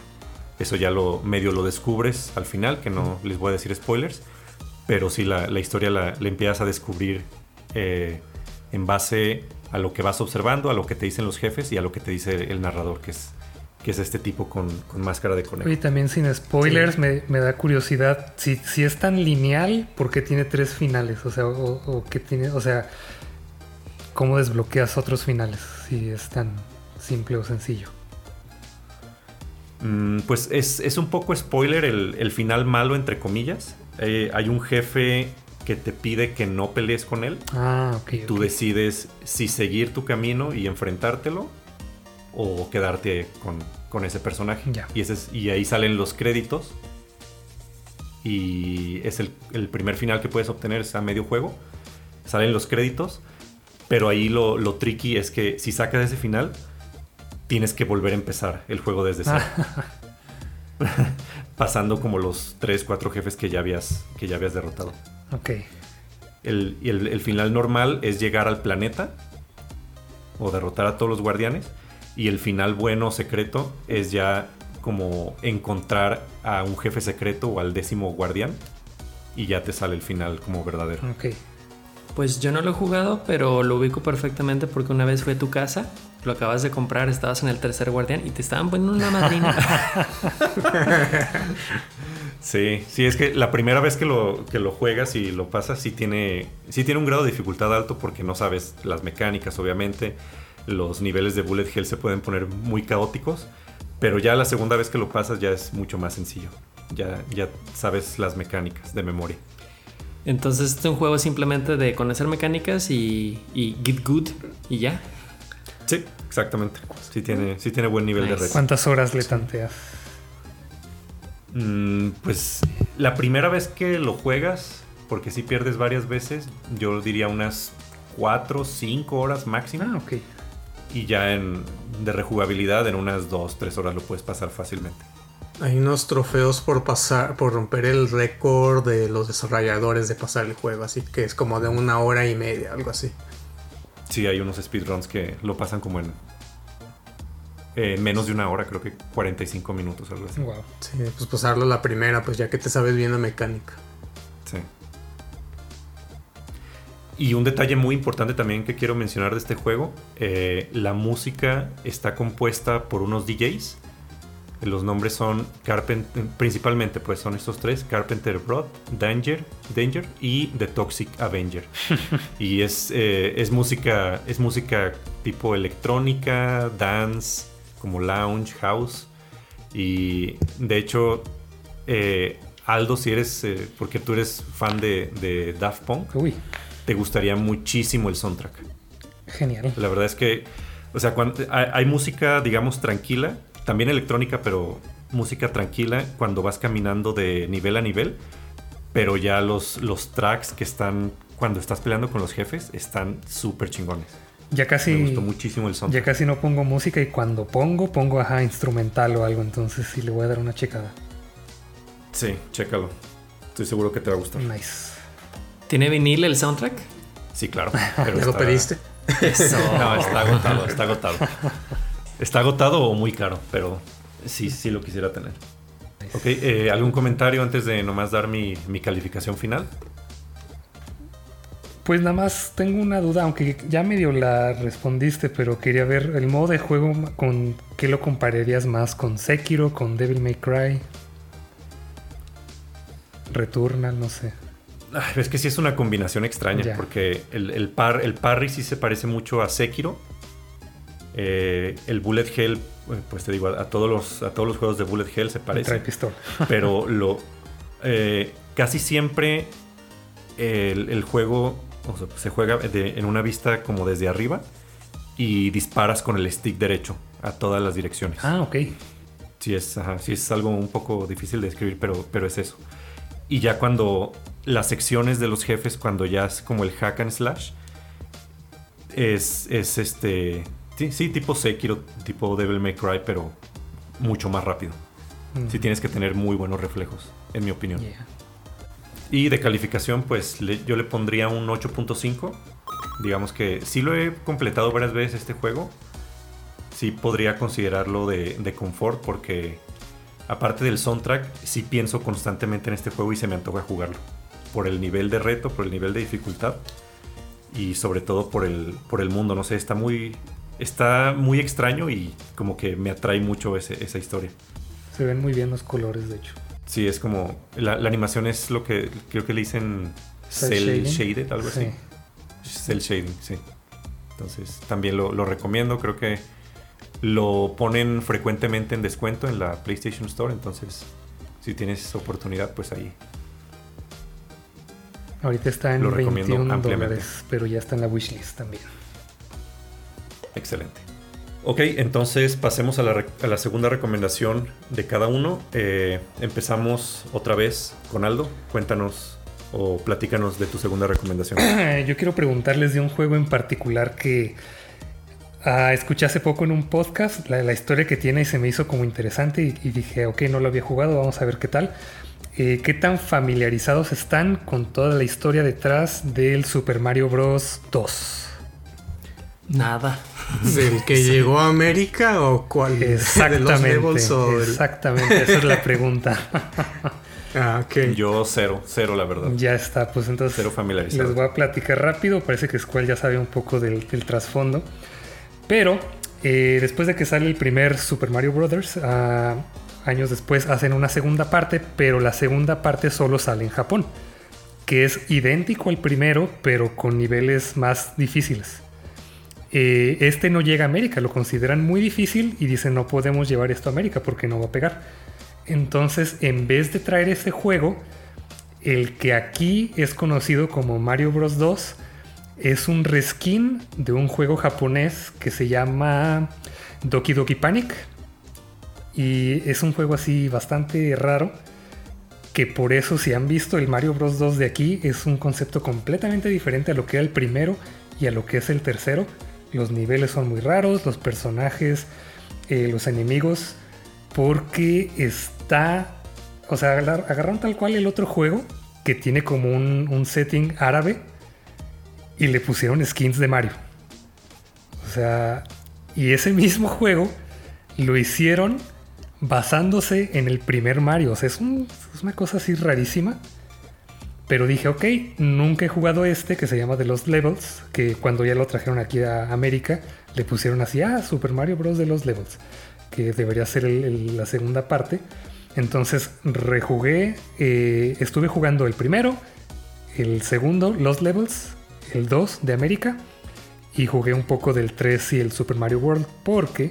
Eso ya lo medio lo descubres al final, que no les voy a decir spoilers, pero sí la, la historia la, la empiezas a descubrir eh, en base a lo que vas observando, a lo que te dicen los jefes y a lo que te dice el narrador, que es, que es este tipo con, con máscara de conejo. Y también sin spoilers me, me da curiosidad si, si es tan lineal, ¿por qué tiene tres finales? O sea, o, o qué tiene, o sea, ¿cómo desbloqueas otros finales si es tan simple o sencillo? Mm, pues es, es un poco spoiler el, el final malo, entre comillas. Eh, hay un jefe que te pide que no pelees con él. Ah, ok. Tú decides si seguir tu camino y enfrentártelo o quedarte con, con ese personaje. Y, ese es- y ahí salen los créditos. Y es el, el primer final que puedes obtener, es a medio juego. Salen los créditos. Pero ahí lo, lo tricky es que si sacas ese final, tienes que volver a empezar el juego desde cero. Pasando como los 3, 4 jefes que ya habías, que ya habías derrotado. Ok. El, y el, el final normal es llegar al planeta o derrotar a todos los guardianes. Y el final bueno secreto es ya como encontrar a un jefe secreto o al décimo guardián. Y ya te sale el final como verdadero. Ok. Pues yo no lo he jugado, pero lo ubico perfectamente porque una vez fui a tu casa, lo acabas de comprar, estabas en el tercer guardián y te estaban poniendo una madrina. Sí, sí, es que la primera vez que lo, que lo juegas y lo pasas, sí tiene, sí tiene un grado de dificultad alto porque no sabes las mecánicas, obviamente. Los niveles de Bullet Hell se pueden poner muy caóticos, pero ya la segunda vez que lo pasas ya es mucho más sencillo. Ya, ya sabes las mecánicas de memoria. Entonces este es un juego simplemente de conocer mecánicas y, y get good y ya. Sí, exactamente. Sí tiene, sí tiene buen nivel de reto. ¿Cuántas horas le tanteas? Mm, pues la primera vez que lo juegas, porque si pierdes varias veces, yo diría unas 4 o 5 horas máximo. Ah, ok. Y ya en, de rejugabilidad, en unas 2, 3 horas lo puedes pasar fácilmente. hay unos trofeos por pasar por romper el récord de los desarrolladores de pasar el juego así que es como de una hora y media algo así Sí, hay unos speedruns que lo pasan como en eh, menos de una hora, creo que 45 minutos, algo así. Wow. Sí, pues pasarlo la primera, pues ya que te sabes bien la mecánica. Sí. Y un detalle muy importante también que quiero mencionar de este juego, eh, la música está compuesta por unos DJs. Los nombres son Carpenter, principalmente pues son estos tres, Carpenter Broad, Danger, Danger y The Toxic Avenger. y es, eh, es música, es música tipo electrónica, dance, como lounge, house. Y de hecho, eh, Aldo, si eres, porque tú eres fan de, de Daft Punk, Uy, te gustaría muchísimo el soundtrack. genial. La verdad es que, o sea, cuando, hay, hay música, digamos, tranquila, también electrónica, pero música tranquila cuando vas caminando de nivel a nivel, pero ya los, los tracks que están, cuando estás peleando con los jefes, están súper chingones. Ya Me casi, gustó muchísimo el ya soundtrack. casi no pongo música y cuando pongo, pongo ajá, instrumental o algo. Entonces sí le voy a dar una checada. Sí, chécalo. Estoy seguro que te va a gustar. Nice. ¿Tiene vinil el soundtrack? Sí, claro. pero ¿Ya lo está- pediste? Eso. No, está agotado, está agotado. Está agotado o muy caro, pero sí, sí lo quisiera tener. Ok, eh, ¿algún comentario antes de nomás dar mi, mi calificación final? Pues nada más tengo una duda, aunque ya medio la respondiste, pero quería ver el modo de juego con qué lo compararías más con Sekiro, con Devil May Cry, Returnal, no sé. Es que sí es una combinación extraña, Ya. porque el, el par, el parry sí se parece mucho a Sekiro. Eh, el Bullet Hell, eh, pues te digo, a, a todos los, a todos los juegos de Bullet Hell se Trae parece. pero lo eh, casi siempre el, el juego o sea, se juega de- en una vista como desde arriba y disparas con el stick derecho a todas las direcciones. Ah, ok. Sí es, ajá, sí es algo un poco difícil de escribir, pero, pero es eso. Y ya cuando las secciones de los jefes, cuando ya es como el hack and slash, es, es este... Sí, tipo Sekiro, tipo Devil May Cry, pero mucho más rápido. Mm. Sí tienes que tener muy buenos reflejos, en mi opinión. Yeah. Y de calificación, pues le- yo le pondría un 8.5. Digamos que sí lo he completado varias veces este juego. Sí podría considerarlo de, de confort porque aparte del soundtrack, sí pienso constantemente en este juego y se me antoja jugarlo. Por el nivel de reto, por el nivel de dificultad y sobre todo por el, por el mundo. No sé, está muy, está muy extraño y como que me atrae mucho ese- esa historia. Se ven muy bien los colores, de hecho. Sí, es como. La, la animación es lo que creo que le dicen Cel shading. shaded, algo Sí. así. Cel shading, sí. Entonces también lo, lo recomiendo. Creo que lo ponen frecuentemente en descuento en la PlayStation Store. Entonces, si tienes oportunidad, pues ahí. Ahorita está en Lo recomiendo 21 ampliamente. dólares, pero ya está en la wishlist también. Excelente. Ok, entonces pasemos a la, re- a la segunda recomendación de cada uno. Eh, empezamos otra vez con Aldo. Cuéntanos o platícanos de tu segunda recomendación. Yo quiero preguntarles de un juego en particular que ah, escuché hace poco en un podcast, la, la historia que tiene y se me hizo como interesante y, y dije, ok, no lo había jugado, vamos a ver qué tal. Eh, ¿Qué tan familiarizados están con toda la historia detrás del Super Mario Bros. 2? Nada. ¿Del que llegó a América o cuál? ¿De los Exactamente, o exactamente, esa es la pregunta. Ah, ok. Yo cero, cero la verdad. ya está, pues entonces Cero familiarizado. Les voy a platicar rápido. Parece que Squall ya sabe un poco del, del trasfondo. Pero eh, después de que sale el primer Super Mario Bros., ah, años después hacen una segunda parte, pero la segunda parte solo sale en Japón. Que es idéntico al primero, pero con niveles más difíciles. Eh, este no llega a América, lo consideran muy difícil y dicen no podemos llevar esto a América porque no va a pegar. Entonces, en vez de traer este juego, el que aquí es conocido como Mario Bros. 2 es un reskin de un juego japonés que se llama Doki Doki Panic. Y es un juego así bastante raro. Que por eso, si han visto el Mario Bros. 2 de aquí, es un concepto completamente diferente a lo que era el primero y a lo que es el tercero. Los niveles son muy raros, los personajes, eh, los enemigos, porque está. O sea, agar- agarraron tal cual el otro juego que tiene como un, un setting árabe y le pusieron skins de Mario. O sea, y ese mismo juego lo hicieron basándose en el primer Mario. O sea, es, un- es una cosa así rarísima. Pero dije, ok, nunca he jugado este que se llama The Lost Levels, que cuando ya lo trajeron aquí a América, le pusieron así, ah, Super Mario Bros. de Lost Levels, que debería ser la segunda parte. Entonces rejugué, eh, estuve jugando el primero, el segundo, Lost Levels, el 2 de América, y jugué un poco del 3 y el Super Mario World, porque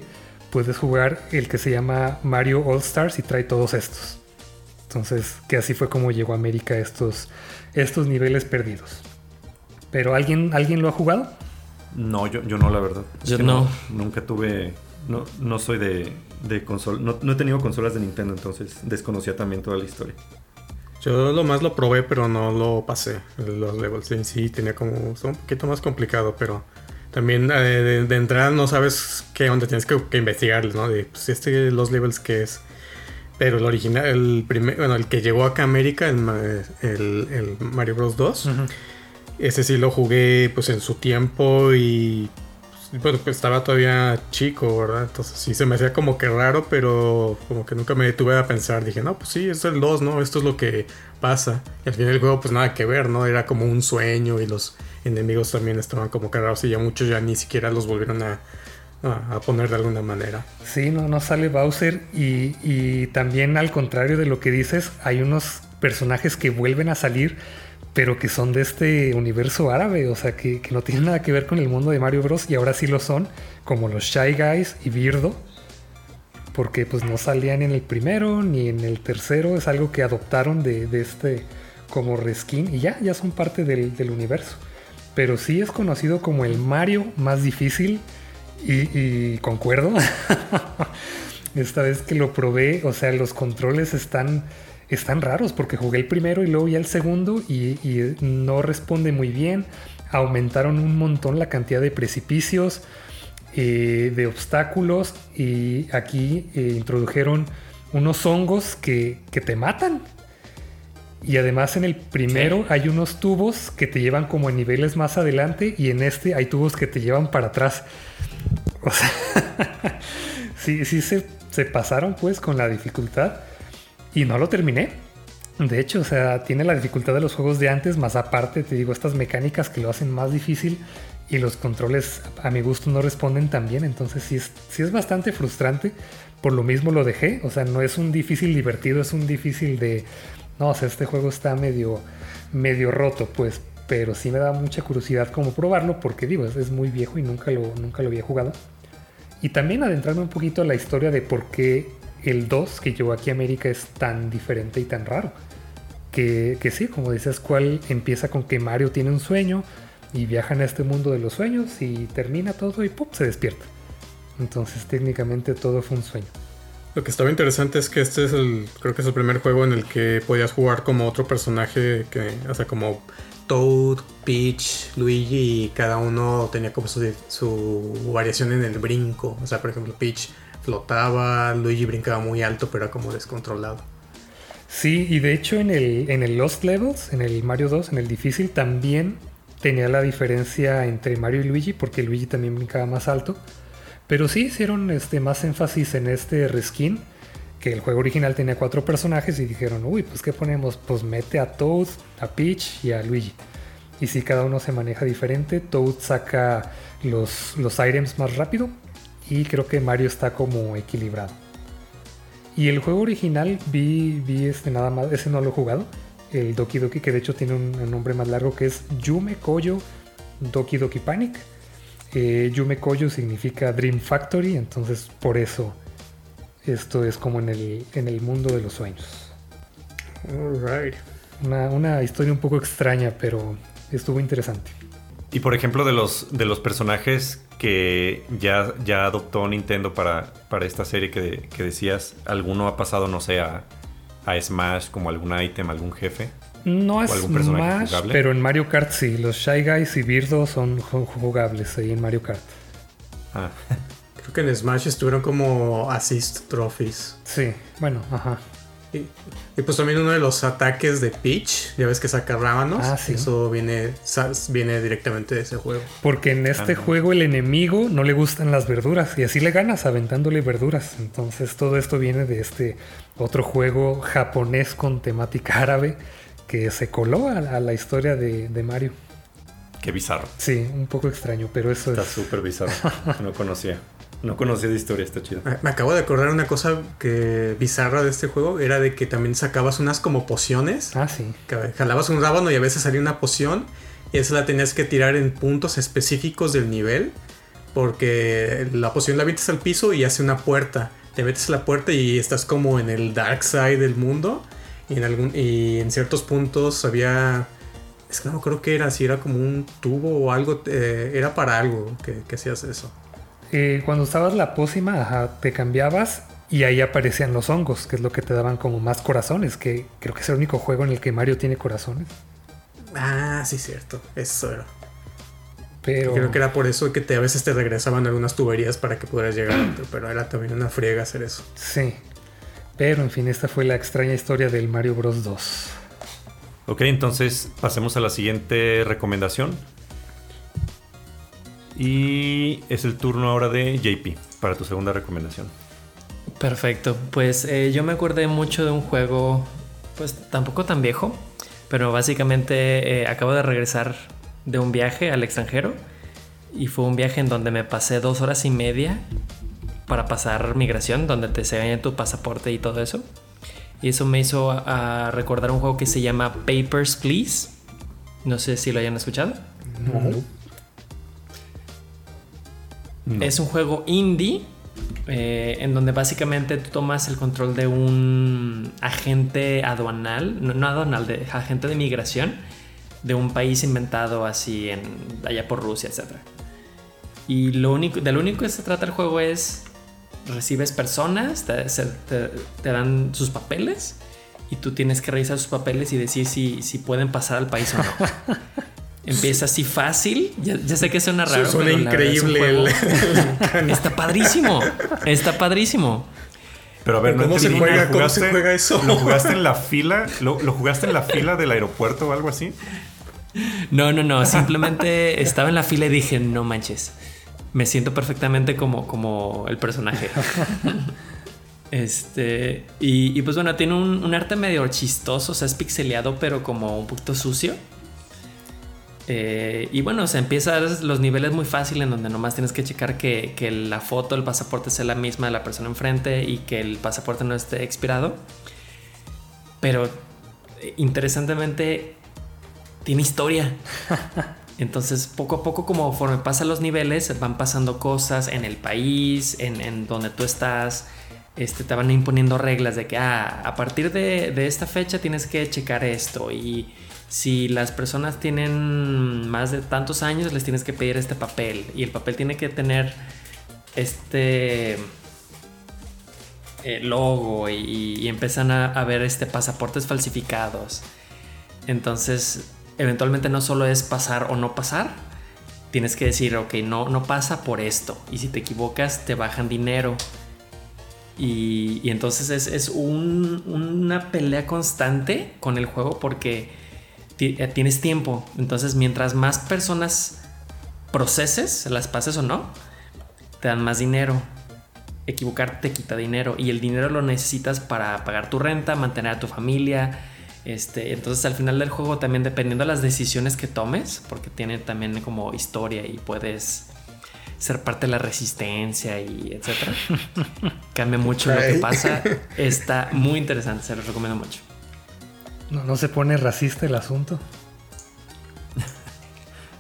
puedes jugar el que se llama Mario All Stars y trae todos estos. Entonces, que así fue como llegó a América estos, estos niveles perdidos. Pero ¿alguien, ¿alguien lo ha jugado? No, yo, yo no, la verdad. Es Yo que no. Nunca tuve. No, no soy de, de consola. No, no he tenido consolas de Nintendo, entonces desconocía también toda la historia. Yo lo más lo probé, pero no lo pasé. Los levels en sí tenía como. está un poquito más complicado, pero también eh, de, de entrada no sabes qué onda, tienes que, que investigar, ¿no? De pues, este, los levels que es. Pero el original, el primer, bueno, el que llegó acá a América, el, ma- el- el Mario Bros. 2, ese sí lo jugué pues en su tiempo y pues, bueno, pues, estaba todavía chico, ¿verdad? Entonces sí se me hacía como que raro, pero como que nunca me detuve a pensar. Dije, no, pues sí, es el 2, ¿no? Esto es lo que pasa. Y al final el juego pues nada que ver, ¿no? Era como un sueño y los enemigos también estaban como raros y ya muchos ya ni siquiera los volvieron a, poner de alguna manera. Sí, no, no sale Bowser y, también al contrario de lo que dices, hay unos personajes que vuelven a salir, pero que son de este universo árabe, o sea, que, que no tienen nada que ver con el mundo de Mario Bros. y ahora sí lo son, como los Shy Guys y Birdo, porque pues no salían en el primero ni en el tercero, es algo que adoptaron de, de este como reskin y ya, ya son parte del universo. Pero sí es conocido como el Mario más difícil y, concuerdo. Esta vez que lo probé, o sea, los controles están, están raros porque jugué el primero y luego ya el segundo y, y no responde muy bien. Aumentaron un montón la cantidad de precipicios, eh, de obstáculos y aquí eh, introdujeron unos hongos que, que te matan. Y además en el primero hay unos tubos que te llevan como a niveles más adelante y en este hay tubos que te llevan para atrás. O sea, sí, sí se, se pasaron pues con la dificultad y no lo terminé. De hecho, o sea, tiene la dificultad de los juegos de antes, más aparte, te digo, estas mecánicas que lo hacen más difícil y los controles a mi gusto no responden tan bien. Entonces sí es, sí es bastante frustrante. Por lo mismo lo dejé. O sea, no es un difícil divertido, es un difícil de... No, o sea, este juego está medio, medio roto, pues. Pero sí me da mucha curiosidad como probarlo porque digo, es, muy viejo y nunca lo, nunca lo había jugado. Y también adentrarme un poquito a la historia de por qué el 2 que llegó aquí a América es tan diferente y tan raro. Que, que sí, como dices, cuál empieza con que Mario tiene un sueño y viaja en este mundo de los sueños y termina todo y ¡pum! se despierta. Entonces técnicamente todo fue un sueño. Lo que estaba interesante es que este es el, creo que es el primer juego en el que podías jugar como otro personaje que, o sea, como Toad, Peach, Luigi y cada uno tenía como su, su variación en el brinco. O sea, por ejemplo, Peach flotaba, Luigi brincaba muy alto, pero era como descontrolado. Sí, y de hecho en el, en el Lost Levels, en el Mario 2, en el difícil, también tenía la diferencia entre Mario y Luigi, porque Luigi también brincaba más alto. Pero sí hicieron este, más énfasis en este reskin, que el juego original tenía cuatro personajes y dijeron, uy, pues ¿qué ponemos? Pues mete a Toad, a Peach y a Luigi. Y si cada uno se maneja diferente, Toad saca los, los items más rápido y creo que Mario está como equilibrado. Y el juego original vi, vi este nada más, ese no lo he jugado, el Doki Doki, que de hecho tiene un, un nombre más largo que es Yume Koyo Doki Doki Panic. Eh, Yume Koyo significa Dream Factory, entonces por eso esto es como en el, en el mundo de los sueños. Alright. Una, una historia un poco extraña, pero estuvo interesante. Y por ejemplo, de los, de los personajes que ya, ya adoptó Nintendo para, para esta serie que, que decías, ¿alguno ha pasado, no sé, a, a Smash como algún ítem, algún jefe? No es Smash, jugable? pero en Mario Kart sí. Los Shy Guys y Birdo son ju- jugables ahí en Mario Kart. Ah, Creo que en Smash estuvieron como assist trophies. Sí, bueno, ajá. Y, y pues también uno de los ataques de Peach, ya ves que saca rábanos. Ah, sí. Eso viene, viene directamente de ese juego. Porque en este Ah, no. juego el enemigo no le gustan las verduras y así le ganas aventándole verduras. Entonces todo esto viene de este otro juego japonés con temática árabe que se coló a, a la historia de, de Mario. Qué bizarro. Sí, un poco extraño, pero eso Está es... súper bizarro. No conocía. No conocía de historia, está chido. Me acabo de acordar una cosa que bizarra de este juego, era de que también sacabas unas como pociones. Ah, sí. que jalabas un rábano y a veces salía una poción y esa la tenías que tirar en puntos específicos del nivel porque la poción la metes al piso y hace una puerta. Te metes a la puerta y estás como en el dark side del mundo y en algún y en ciertos puntos había es que no acuerdo qué era, si era como un tubo o algo, eh, era para algo que, que hacías eso. Eh, cuando usabas la pócima, ajá, te cambiabas y ahí aparecían los hongos, que es lo que te daban como más corazones, que creo que es el único juego en el que Mario tiene corazones. Ah, sí, cierto, eso era. Pero... Creo que era por eso que te, a veces te regresaban algunas tuberías para que pudieras llegar a otro, pero era también una friega hacer eso. Sí. Pero en fin, esta fue la extraña historia del Mario Bros 2. Ok, entonces pasemos a la siguiente recomendación. Y es el turno ahora de JP para tu segunda recomendación. Perfecto. Pues eh, yo me acordé mucho de un juego, pues tampoco tan viejo, pero básicamente eh, acabo de regresar de un viaje al extranjero y fue un viaje en donde me pasé dos horas y media para pasar migración, donde te enseñan tu pasaporte y todo eso. Y eso me hizo a, a recordar un juego que se llama Papers, Please. No sé si lo hayan escuchado. No. Es un juego indie eh, en donde básicamente tú tomas el control de un agente aduanal, no, no aduanal, de agente de migración de un país inventado así en allá por Rusia, etc. Y lo único, de lo único que se trata el juego es recibes personas, te, se- te- te dan sus papeles y tú tienes que revisar sus papeles y decir si, si pueden pasar al país o no. Empieza así fácil. Ya, ya sé que suena raro. Suena pero la verdad es un increíble el- Está padrísimo. Está padrísimo. Pero a ver, no ¿Cómo se entendí, juega- ¿lo cómo se jugaste- juega eso? ¿Lo jugaste en la fila? ¿Lo, lo jugaste en la fila del aeropuerto o algo así? No, no, no. Simplemente estaba en la fila y dije, no manches. Me siento perfectamente como, como el personaje. Este. Y, y pues bueno, tiene un, un arte medio chistoso. O sea, es pixeleado, pero como un poquito sucio. Eh, y bueno, o sea, empiezas los niveles muy fácil en donde nomás tienes que checar que, que la foto, el pasaporte sea la misma de la persona enfrente y que el pasaporte no esté expirado. Pero eh, interesantemente tiene historia. Entonces, poco a poco, como conforme pasan los niveles, van pasando cosas en el país, en, donde tú estás. Este, te van imponiendo reglas de que ah, a partir de, esta fecha tienes que checar esto. Y si las personas tienen más de tantos años, les tienes que pedir este papel. Y el papel tiene que tener este eh, logo y, y empiezan a, a ver este pasaportes falsificados. Entonces, eventualmente no solo es pasar o no pasar, tienes que decir, ok, no, no pasa por esto. Y si te equivocas, te bajan dinero. Y, entonces es, es un- una pelea constante con el juego porque eh, tienes tiempo. Entonces, mientras más personas proceses, las pases o no, te dan más dinero. Equivocarte te quita dinero y el dinero lo necesitas para pagar tu renta, mantener a tu familia. Este, entonces al final del juego también dependiendo de las decisiones que tomes, porque tiene también como historia y puedes ser parte de la resistencia y etcétera. Cambia mucho lo que pasa. Está muy interesante, se los recomiendo mucho. ¿No, no se pone racista el asunto?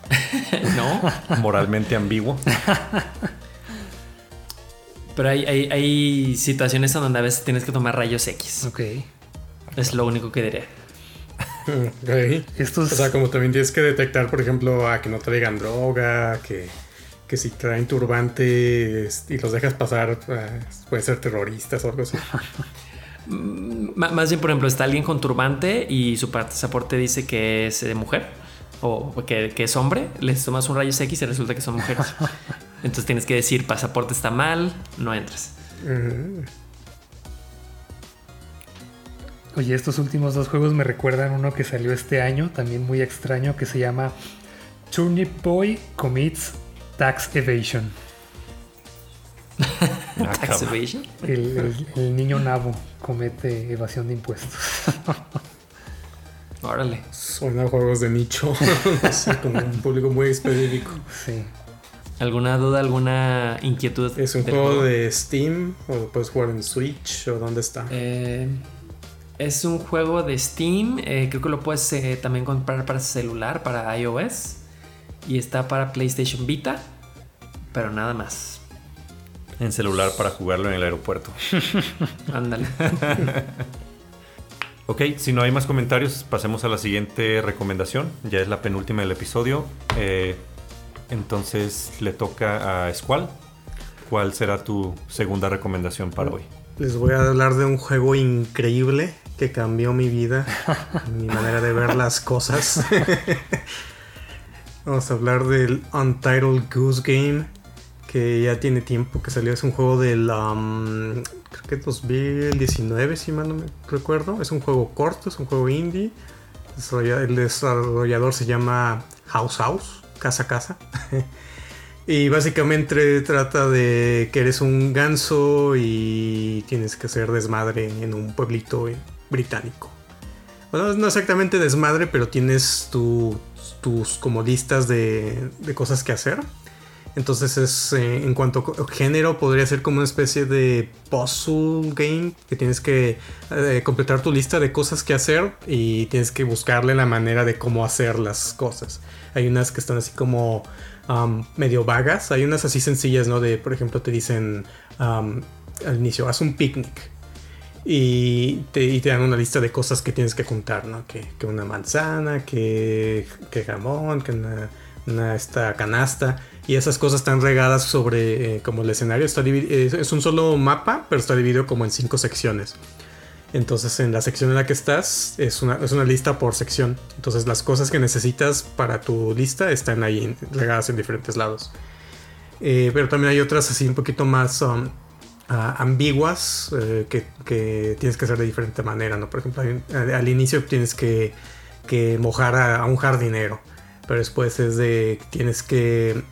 ¿No? Moralmente ambiguo. Pero hay, hay, hay situaciones en donde a veces tienes que tomar rayos X. Ok. Es lo único que diré. Estos... O sea, como también tienes que detectar, por ejemplo, a que no traigan droga, que, que si traen turbantes y los dejas pasar, eh, pueden ser terroristas o algo así. M- más bien, por ejemplo, está alguien con turbante y su pasaporte dice que es eh, mujer o que, que es hombre, les tomas un rayos X y resulta que son mujeres. Entonces tienes que decir, pasaporte está mal, no entres. Mm. Oye, estos últimos dos juegos me recuerdan uno que salió este año, también muy extraño, que se llama Turnip Boy Commits Tax Evasion. Ah, Tax evasion. El, el- el niño nabo comete evasión de impuestos. Órale. A juegos de nicho. como un público muy específico. Sí. ¿Alguna duda, alguna inquietud? ¿Es un del juego de Steam? ¿O lo puedes jugar en Switch? ¿O dónde está? Eh, es un juego de Steam. eh, creo que lo puedes eh, también comprar para celular, para iOS. Y está para PlayStation Vita. Pero nada más. En celular para jugarlo en el aeropuerto. Ándale. Ok, si no hay más comentarios, pasemos a la siguiente recomendación. Ya es la penúltima del episodio. Eh, entonces le toca a Squall. ¿Cuál será tu segunda recomendación para hoy? Les voy a hablar de un juego increíble que cambió mi vida, mi manera de ver las cosas. Vamos a hablar del Untitled Goose Game, que ya tiene tiempo que salió. Es un juego del, um, creo que 2019, si mal no me recuerdo. Es un juego corto, es un juego indie. El desarrollador se llama House House, Casa Casa. Y básicamente trata de que eres un ganso y tienes que hacer desmadre en un pueblito británico. Bueno, no exactamente desmadre, pero tienes tu- tus listas de, de cosas que hacer. Entonces es eh, en cuanto a género podría ser como una especie de puzzle game que tienes que eh, completar tu lista de cosas que hacer y tienes que buscarle la manera de cómo hacer las cosas. Hay unas que están así como um, medio vagas, hay unas así sencillas, ¿no? De, por ejemplo, te dicen um, al inicio, haz un picnic. Y te, dan una lista de cosas que tienes que juntar, ¿no? Que, una manzana, que, que jamón, que una, una esta canasta. Y esas cosas están regadas sobre eh, como el escenario. Es, un solo mapa, pero está dividido como en cinco secciones. Entonces en la sección en la que estás es una, es una lista por sección. Entonces las cosas que necesitas para tu lista están ahí regadas en diferentes lados. Eh, pero también hay otras así un poquito más um, ambiguas eh, que, tienes que hacer de diferente manera. ¿no? Por ejemplo, un- al, inicio tienes que, que mojar a, un jardinero. Pero después es de tienes que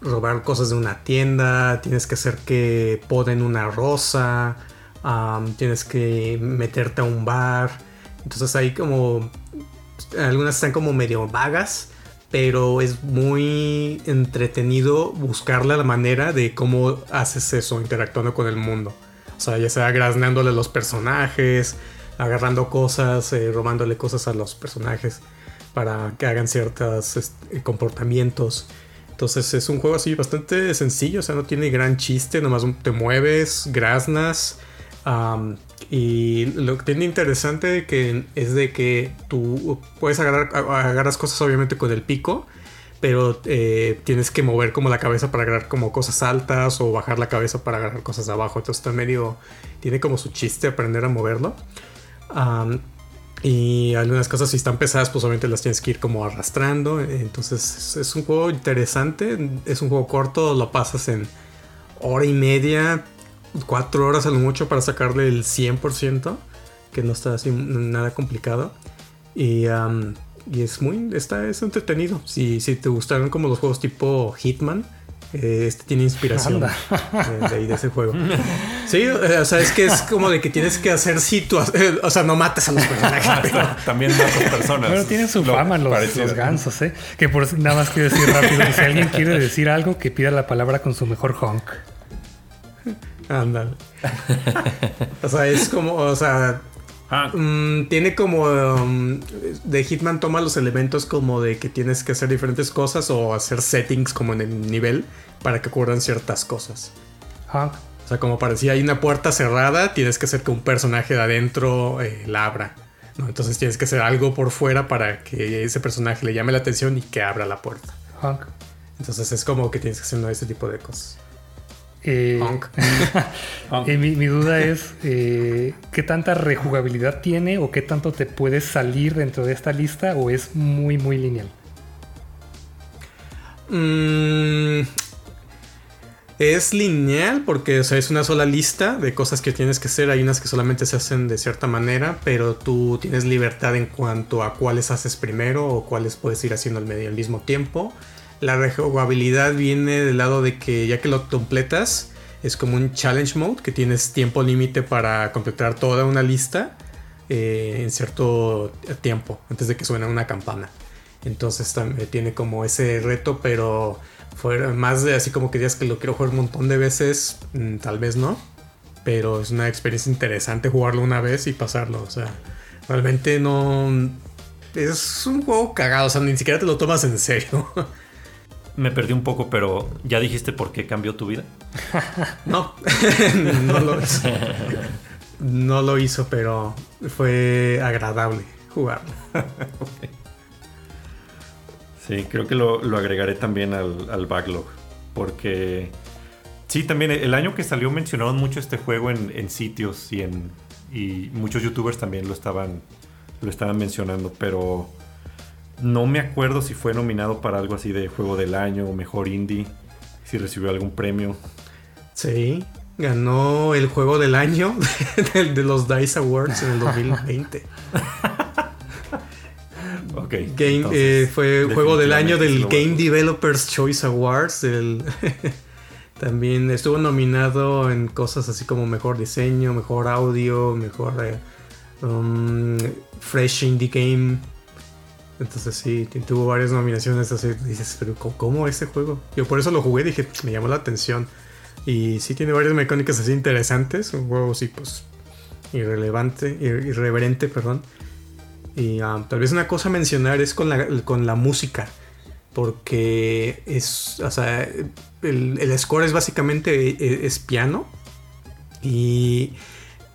robar cosas de una tienda. Tienes que hacer que poden una rosa. tienes que meterte a un bar. Entonces hay como... Algunas están como medio vagas pero es muy entretenido buscarle la manera de cómo haces eso interactuando con el mundo. O sea, ya sea graznándole a los personajes, agarrando cosas, eh, robándole cosas a los personajes para que hagan ciertos este, comportamientos. Entonces es un juego así bastante sencillo, o sea, no tiene gran chiste, nomás te mueves, graznas. Y lo que tiene interesante es de que tú puedes agarrar cosas obviamente con el pico, pero eh, tienes que mover como la cabeza para agarrar como cosas altas o bajar la cabeza para agarrar cosas abajo. Entonces está medio tiene como su chiste aprender a moverlo. Y algunas cosas si están pesadas pues obviamente las tienes que ir como arrastrando. Entonces es, es un juego interesante, es un juego corto, lo pasas en hora y media, cuatro horas a lo mucho para sacarle el 100%, que no está así nada complicado. Y, am, y es muy, está, es entretenido. Si, si te gustaron como los juegos tipo Hitman, eh, este tiene inspiración Anda. de, de ahí de ese juego. Sí, eh, o sea, es que es como de que tienes que hacer situaciones, o sea, no matas a los personajes. pero- También otras personas. Bueno, tienen su Lo fama los, los gansos, ¿eh? Que por nada más quiero decir rápido, que si alguien quiere decir algo, que pida la palabra con su mejor honk. Ándale. o sea, es como, o sea, Ah, Mm, tiene como um, de Hitman toma los elementos como de que tienes que hacer diferentes cosas o hacer settings como en el nivel para que ocurran ciertas cosas. Honk. O sea, como parecía hay una puerta cerrada, tienes que hacer que un personaje de adentro eh, la abra. ¿no? Entonces tienes que hacer algo por fuera para que ese personaje le llame la atención y que abra la puerta. Honk. Entonces es como que tienes que hacer ¿no? ese tipo de cosas. Eh, eh, mi, mi duda es eh, qué tanta rejugabilidad tiene o qué tanto te puedes salir dentro de esta lista o es muy muy lineal. Mm, Es lineal porque o sea, es una sola lista de cosas que tienes que hacer. Hay unas que solamente se hacen de cierta manera, pero tú tienes libertad en cuanto a cuáles haces primero o cuáles puedes ir haciendo al, medio, al mismo tiempo. La rejugabilidad viene del lado de que ya que lo completas, es como un challenge mode que tienes tiempo límite para completar toda una lista eh, en cierto tiempo antes de que suene una campana. Entonces también tiene como ese reto, pero fuera más de así como que digas que lo quiero jugar un montón de veces, mm, tal vez no. Pero es una experiencia interesante jugarlo una vez y pasarlo. O sea, realmente no. Es un juego cagado, o sea, ni siquiera te lo tomas en serio. Me perdí un poco, pero ¿ya dijiste por qué cambió tu vida? no, no lo hizo. No lo hizo, pero fue agradable jugarlo. Sí, creo que lo, agregaré también al, backlog. Porque sí, también el año que salió mencionaron mucho este juego en, sitios y en y muchos youtubers también lo estaban lo estaban mencionando, pero no me acuerdo si fue nominado para algo así de juego del año o mejor indie, si recibió algún premio. Sí, ganó el juego del año de, de los DICE Awards en el 2020. Game, eh, fue juego del año del Game Developers Choice Awards. también estuvo nominado en cosas así como mejor diseño, mejor audio, mejor eh, um, Fresh Indie Game. Entonces sí, tuvo varias nominaciones así. Dices, pero ¿cómo ese juego? Yo por eso lo jugué, dije, me llamó la atención. Y sí tiene varias mecánicas así interesantes. Un juego así, pues, irrelevante, irreverente, perdón. Y ah, tal vez una cosa a mencionar es con la, con la música. Porque es. O sea, el, score es básicamente e, es, piano. Y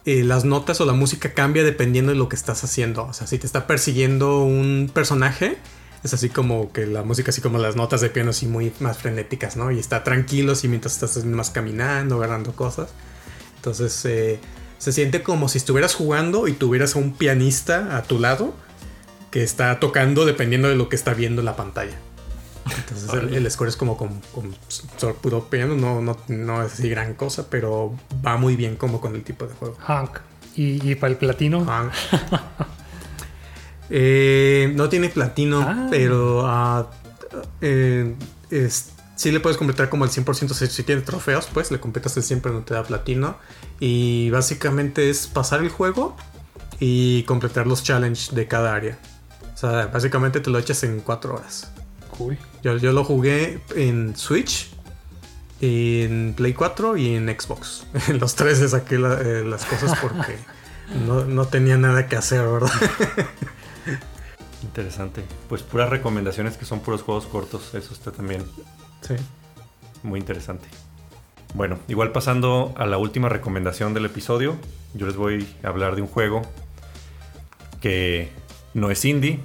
eh, las notas o la música cambia dependiendo de lo que estás haciendo. O sea, si te está persiguiendo un personaje, es así como que la música, así como las notas de piano, así muy más frenéticas, ¿no? Y está tranquilo, así mientras estás más caminando, agarrando cosas. Entonces, eh, se siente como si estuvieras jugando y tuvieras a un pianista a tu lado que está tocando dependiendo de lo que está viendo en la pantalla. Entonces el, score es como con, puro piano, no, no, es así gran cosa, pero va muy bien como con el tipo de juego. Hank. ¿Y, para el platino? Hank. Eh, no tiene platino, ah. pero uh, eh, si le puedes completar como el 100%. Si, si tiene trofeos, pues le completas el 100%, pero no te da platino. Y básicamente es pasar el juego y completar los challenges de cada área. O sea, básicamente te lo echas en 4 horas. Cool. Yo, lo jugué en Switch, en Play 4 y en Xbox. En los tres le saqué eh, las cosas porque no, no tenía nada que hacer, ¿verdad? Interesante. Pues puras recomendaciones que son puros juegos cortos. Eso está también Sí. Muy interesante. Bueno, igual pasando a la última recomendación del episodio, yo les voy a hablar de un juego que no es indie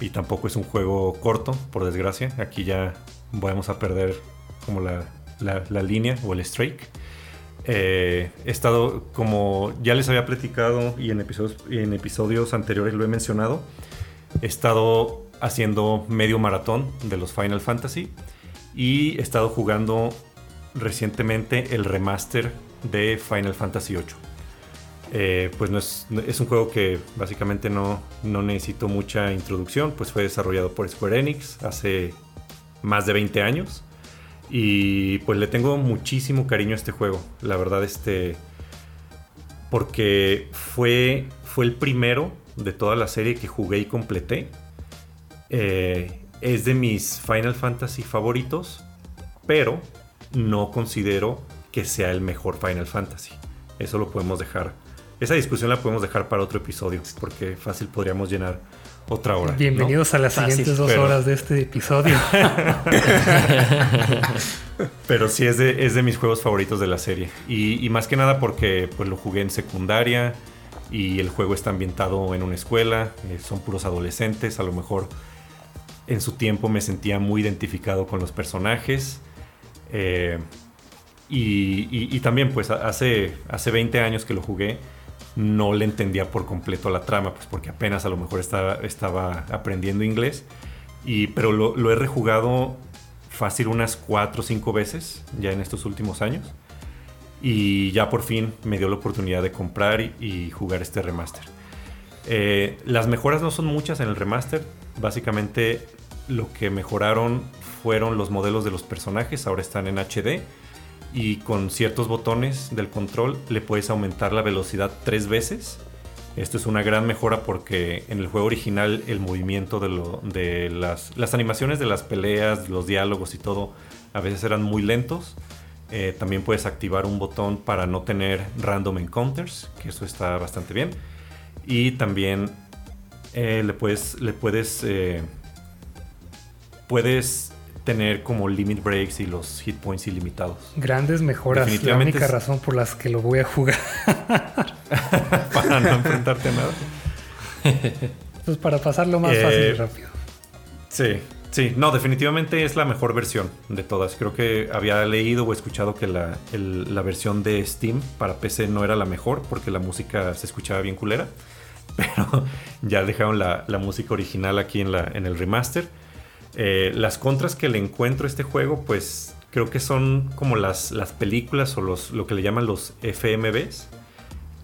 y tampoco es un juego corto, por desgracia. Aquí ya vamos a perder como la, línea o el strike. Eh, he estado, como ya les había platicado y en episodios, en episodios anteriores lo he mencionado, he estado haciendo medio maratón de los Final Fantasy y he estado jugando recientemente el remaster de Final Fantasy VIII. Eh, pues no es, un juego que básicamente no, no necesito mucha introducción, pues fue desarrollado por Square Enix hace más de 20 años. Y pues le tengo muchísimo cariño a este juego. La verdad, este. Porque fue, fue el primero de toda la serie que jugué y completé. Eh, es de mis Final Fantasy favoritos, pero no considero que sea el mejor Final Fantasy. Eso lo podemos dejar. Esa discusión la podemos dejar para otro episodio, porque fácil podríamos llenar otra hora. Bienvenidos a las siguientes dos horas de este episodio. pero sí es de, es de, mis juegos favoritos de la serie. Y, más que nada porque pues, lo jugué en secundaria y el juego está ambientado en una escuela, eh, son puros adolescentes, a lo mejor en su tiempo me sentía muy identificado con los personajes. Eh, y, también, pues hace, hace 20 años que lo jugué, no le entendía por completo la trama, pues porque apenas a lo mejor estaba, aprendiendo inglés. Y, pero lo, he rejugado fácil unas 4 o 5 veces ya en estos últimos años. Y ya por fin me dio la oportunidad de comprar y, jugar este remaster. Eh, las mejoras no son muchas en el remaster. Básicamente lo que mejoraron fueron los modelos de los personajes. Ahora están en HD. Y con ciertos botones del control le puedes aumentar la velocidad tres veces esto es una gran mejora porque en el juego original el movimiento de, las, las, animaciones de las peleas, los diálogos y todo a veces eran muy lentos. Eh, también puedes activar un botón para no tener random encounters, que eso está bastante bien. Y también eh, le puedes, le puedes, eh, puedes tener como limit breaks y los hit points ilimitados. Grandes mejoras. La única razón por las que lo voy a jugar. para no enfrentarte a nada. Pues para pasarlo más fácil y eh, rápido. Sí, sí. No, definitivamente es la mejor versión de todas. Creo que había leído o escuchado que la, la versión de Steam para PC no era la mejor porque la música se escuchaba bien culera. Pero ya dejaron la, la música original aquí en, la, en el remaster. Eh, las contras que le encuentro a este juego, pues creo que son como las, las películas o los, lo que le llaman los FMVs.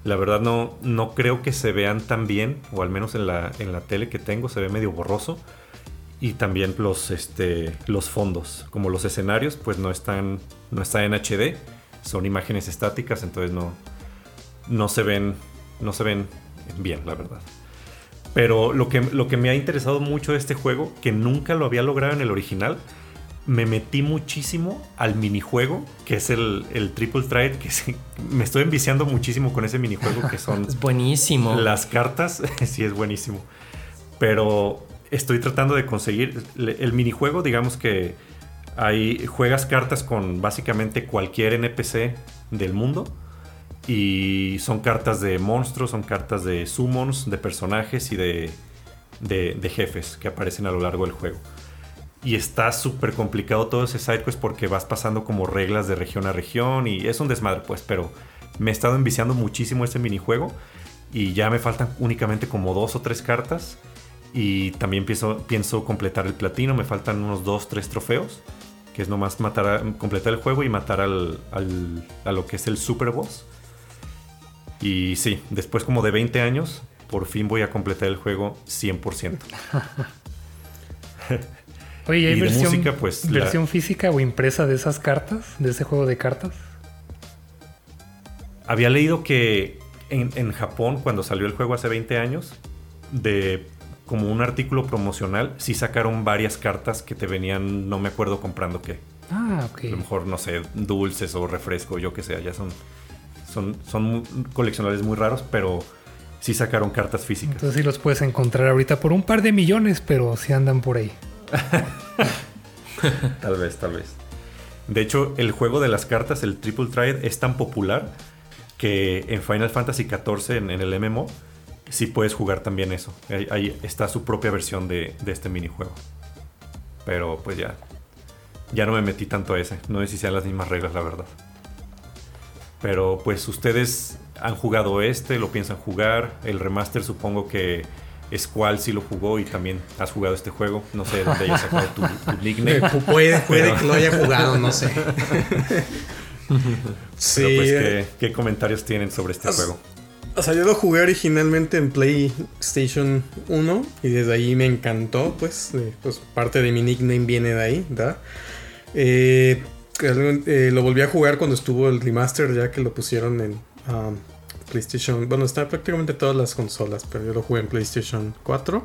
La verdad no, no creo que se vean tan bien, o al menos en la, en la tele que tengo se ve medio borroso. Y también los, este, los fondos, como los escenarios, pues no están, no están en HD, son imágenes estáticas, entonces no, no, se ven, no se ven bien, la verdad. Pero lo que, lo que me ha interesado mucho de este juego, que nunca lo había logrado en el original, me metí muchísimo al minijuego, que es el, Triple Trade, que me estoy enviciando muchísimo con ese minijuego que son... es buenísimo. Las cartas, sí es buenísimo. Pero estoy tratando de conseguir el minijuego, digamos que hay, juegas cartas con básicamente cualquier NPC del mundo y son cartas de monstruos, son cartas de summons, de personajes y de, de, jefes que aparecen a lo largo del juego. Y está súper complicado todo ese sidequest porque vas pasando como reglas de región a región y es un desmadre, pues, pero me he estado enviciando muchísimo este minijuego y ya me faltan únicamente como dos o tres cartas y también pienso, pienso completar el platino, me faltan unos dos, tres trofeos, que es nomás matar completar el juego y matar al, al, a lo que es el super boss. Y sí, después como de 20 años, por fin voy a completar el juego 100%. Oye, ¿hay versión, música, pues, versión física o impresa de esas cartas? ¿De ese juego de cartas? Había leído que en, Japón, cuando salió el juego hace 20 años, de como un artículo promocional, sí sacaron varias cartas que te venían, no me acuerdo comprando qué. Ah, ok. A lo mejor, no sé, dulces o refresco, yo que sé, ya son son, coleccionables muy raros, pero sí sacaron cartas físicas. Entonces sí los puedes encontrar ahorita por un par de millones, pero sí andan por ahí. tal vez, tal vez. De hecho, el juego de las cartas, el Triple Trade, es tan popular que en Final Fantasy XIV, en, el MMO, sí puedes jugar también eso. Ahí, está su propia versión de, de, este minijuego. Pero pues ya. Ya no me metí tanto a ese. No sé si sean las mismas reglas, la verdad. Pero pues ustedes han jugado este, lo piensan jugar. El remaster supongo que es cual si lo jugó y también has jugado este juego. No sé de dónde hayas sacado tu, nickname. Puede, puede que lo haya jugado, no sé. sí. Pero pues, ¿qué, ¿qué, comentarios tienen sobre este juego? O sea, yo lo jugué originalmente en PlayStation 1 y desde ahí me encantó, pues, pues parte de mi nickname viene de ahí, ¿verdad? Eh, eh, lo volví a jugar cuando estuvo el remaster, ya que lo pusieron en um, PlayStation. Bueno, está prácticamente todas las consolas, pero yo lo jugué en PlayStation 4.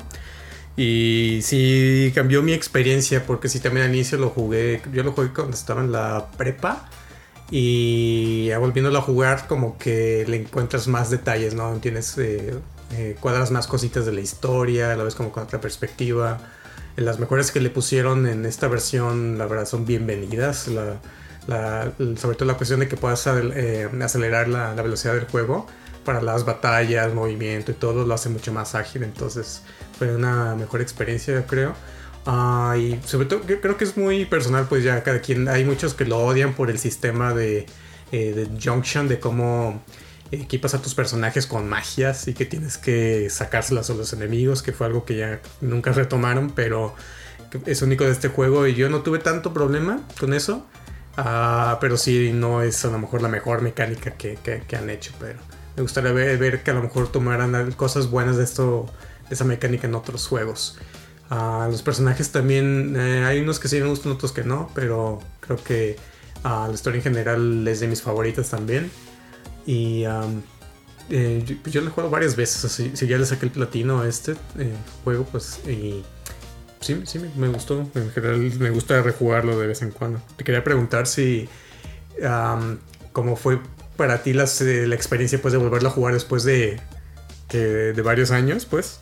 Y sí cambió mi experiencia, porque sí también al inicio lo jugué. Yo lo jugué cuando estaba en la prepa. Y ya volviéndolo a jugar, como que le encuentras más detalles, ¿no? Tienes. Eh, eh, cuadras más cositas de la historia, la ves como con otra perspectiva las mejores que le pusieron en esta versión, la verdad, son bienvenidas. sobre todo la cuestión de que puedas eh, acelerar la, velocidad del juego para las batallas, movimiento y todo, lo hace mucho más ágil. Entonces, fue una mejor experiencia, yo creo. Ah, y sobre todo, creo que es muy personal, pues ya cada quien. Hay muchos que lo odian por el sistema de, eh, de Junction, de cómo equipas a tus personajes con magias y que tienes que sacárselas a los enemigos, que fue algo que ya nunca retomaron, pero es único de este juego y yo no tuve tanto problema con eso. Ah, pero sí, no es a lo mejor la mejor mecánica que, que, han hecho. Pero me gustaría ver, ver, que a lo mejor tomaran cosas buenas de esto, de esa mecánica en otros juegos. Ah, los personajes también, eh, hay unos que sí me gustan, otros que no, pero creo que ah, la historia en general es de mis favoritas también. Y eh, yo, lo he jugado varias veces, así, si ya le saqué el platino a este eh, juego, pues y sí, sí me, gustó. En general me gusta rejugarlo de vez en cuando. Te quería preguntar si cómo fue para ti eh, la experiencia pues, de volverlo a jugar después de, de varios años, pues.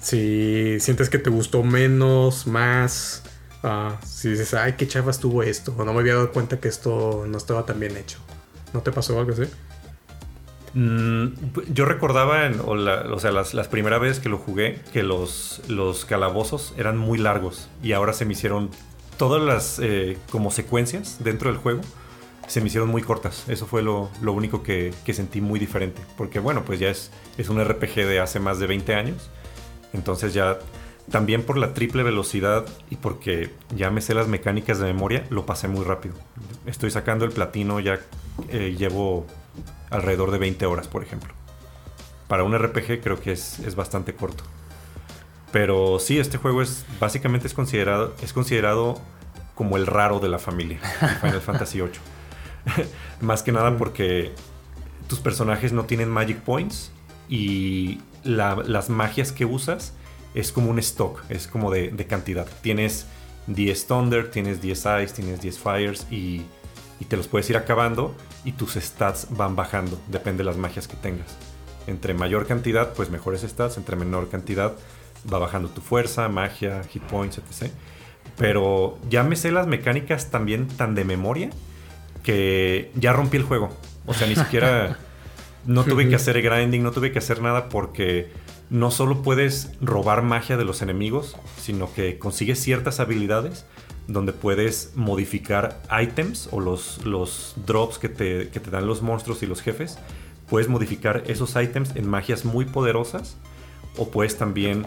si sientes que te gustó menos, más. Ah, si dices, ay, qué chava estuvo esto. O no me había dado cuenta que esto no estaba tan bien hecho. ¿No te pasó algo así? Mm, yo recordaba, o, sea, las, primeras veces que lo jugué, que los, los calabozos eran muy largos y ahora se me hicieron todas las eh, como secuencias dentro del juego se me hicieron muy cortas. Eso fue lo, único que, sentí muy diferente. Porque bueno, pues ya es, es un RPG de hace más de 20 años. Entonces ya también por la triple velocidad y porque ya me sé las mecánicas de memoria, lo pasé muy rápido. Estoy sacando el platino, ya eh, llevo alrededor de 20 horas, por ejemplo. Para un RPG creo que es, bastante corto. Pero sí, este juego es básicamente es considerado, es considerado como el raro de la familia, Final Fantasy VIII. Más que nada porque tus personajes no tienen Magic Points y las magias que usas es como un stock, es como de, de cantidad. Tienes 10 Thunder, tienes 10 Ice, tienes 10 Fires y y te los puedes ir acabando y tus stats van bajando, depende de las magias que tengas. Entre mayor cantidad, pues mejores stats, entre menor cantidad va bajando tu fuerza, magia, hit points, etc. Pero ya me sé las mecánicas también tan de memoria que ya rompí el juego. O sea, ni siquiera no tuve que hacer grinding, no tuve que hacer nada porque no solo puedes robar magia de los enemigos, sino que consigues ciertas habilidades donde puedes modificar items o los, los drops que te, dan los monstruos y los jefes. Puedes modificar esos items en magias muy poderosas o puedes también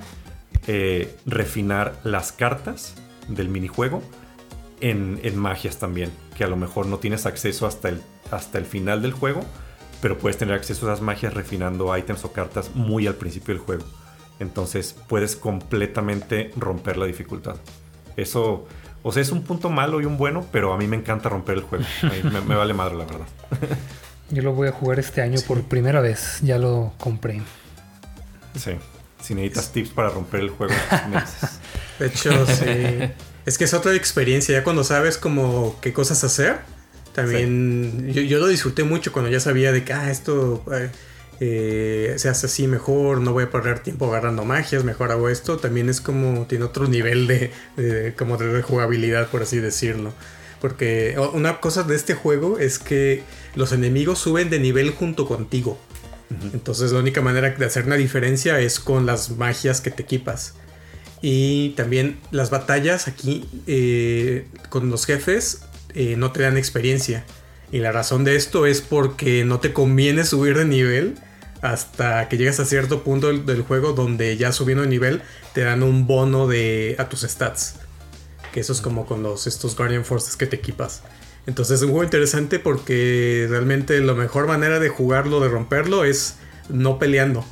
eh, refinar las cartas del minijuego en, en, magias también, que a lo mejor no tienes acceso hasta el, hasta el final del juego, pero puedes tener acceso a esas magias refinando items o cartas muy al principio del juego. Entonces puedes completamente romper la dificultad. Eso o sea, es un punto malo y un bueno, pero a mí me encanta romper el juego. me, vale madre, la verdad. Yo lo voy a jugar este año por primera vez. Ya lo compré. Sí. Si necesitas tips para romper el juego, De hecho, sí. es que es otra experiencia. Ya cuando sabes como qué cosas hacer, también yo, lo disfruté mucho cuando ya sabía de que, ah, esto... Eh, eh, se hace así mejor, no voy a perder tiempo agarrando magias, mejor hago esto, también es como, tiene otro nivel de, como de jugabilidad, por así decirlo. Porque una cosa de este juego es que los enemigos suben de nivel junto contigo. Entonces la única manera de hacer una diferencia es con las magias que te equipas. Y también las batallas aquí eh, con los jefes eh, no te dan experiencia. Y la razón de esto es porque no te conviene subir de nivel hasta que llegas a cierto punto del, juego donde ya subiendo de nivel te dan un bono de, a tus stats. Que eso es como con los, estos Guardian Forces que te equipas. Entonces es un juego interesante porque realmente la mejor manera de jugarlo, de romperlo, es no peleando.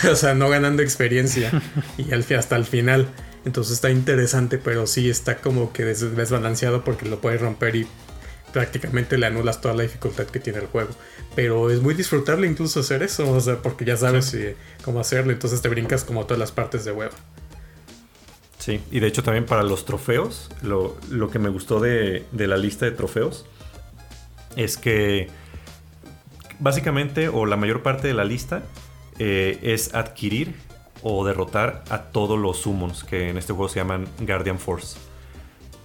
o sea, no ganando experiencia. y hasta el final. Entonces está interesante, pero sí está como que desbalanceado porque lo puedes romper y prácticamente le anulas toda la dificultad que tiene el juego. Pero es muy disfrutable incluso hacer eso, o sea, porque ya sabes cómo hacerlo, entonces te brincas como todas las partes de web. Sí, y de hecho también para los trofeos, lo, que me gustó de, la lista de trofeos es que básicamente, o la mayor parte de la lista, eh, es adquirir o derrotar a todos los summons que en este juego se llaman Guardian Force.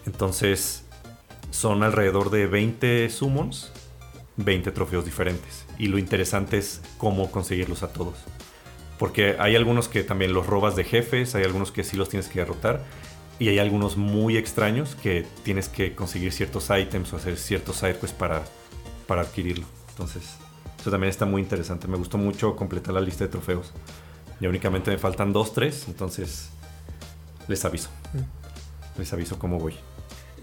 Entonces, son alrededor de 20 summons, 20 trofeos diferentes. Y lo interesante es cómo conseguirlos a todos. Porque hay algunos que también los robas de jefes, hay algunos que sí los tienes que derrotar. Y hay algunos muy extraños que tienes que conseguir ciertos ítems o hacer ciertos sidequests para, para adquirirlo. Entonces, eso también está muy interesante. Me gustó mucho completar la lista de trofeos. Ya únicamente me faltan 2, 3, entonces les aviso. Les aviso cómo voy.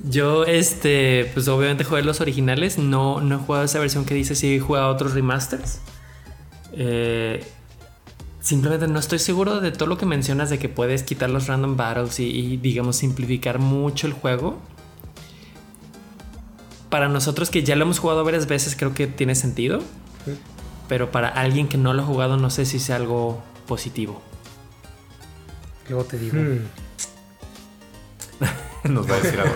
Yo, este, pues obviamente jugué los originales. No, no he jugado esa versión que dice si he jugado otros remasters. Eh, simplemente no estoy seguro de todo lo que mencionas de que puedes quitar los random battles y, y, digamos simplificar mucho el juego. Para nosotros que ya lo hemos jugado varias veces creo que tiene sentido. Sí. Pero para alguien que no lo ha jugado no sé si sea algo positivo. Luego te digo. Hmm. Nos va a decir algo.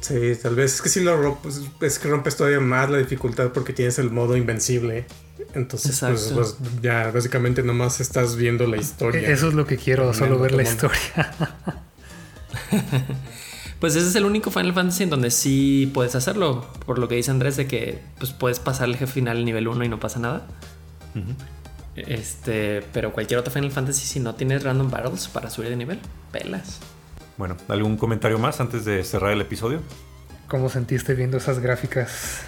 Sí, tal vez es que si lo rompes, es que rompes todavía más la dificultad porque tienes el modo invencible. Entonces, pues, pues, ya básicamente nomás estás viendo la historia. E- Eso es lo que quiero, solo ver la historia. Pues ese es el único Final Fantasy en donde sí puedes hacerlo. Por lo que dice Andrés de que pues, puedes pasar el jefe final nivel 1 y no pasa nada. Ujú. Este, pero cualquier otro Final Fantasy, si no tienes random battles para subir de nivel, pelas. Bueno, ¿algún comentario más antes de cerrar el episodio? ¿Cómo sentiste viendo esas gráficas?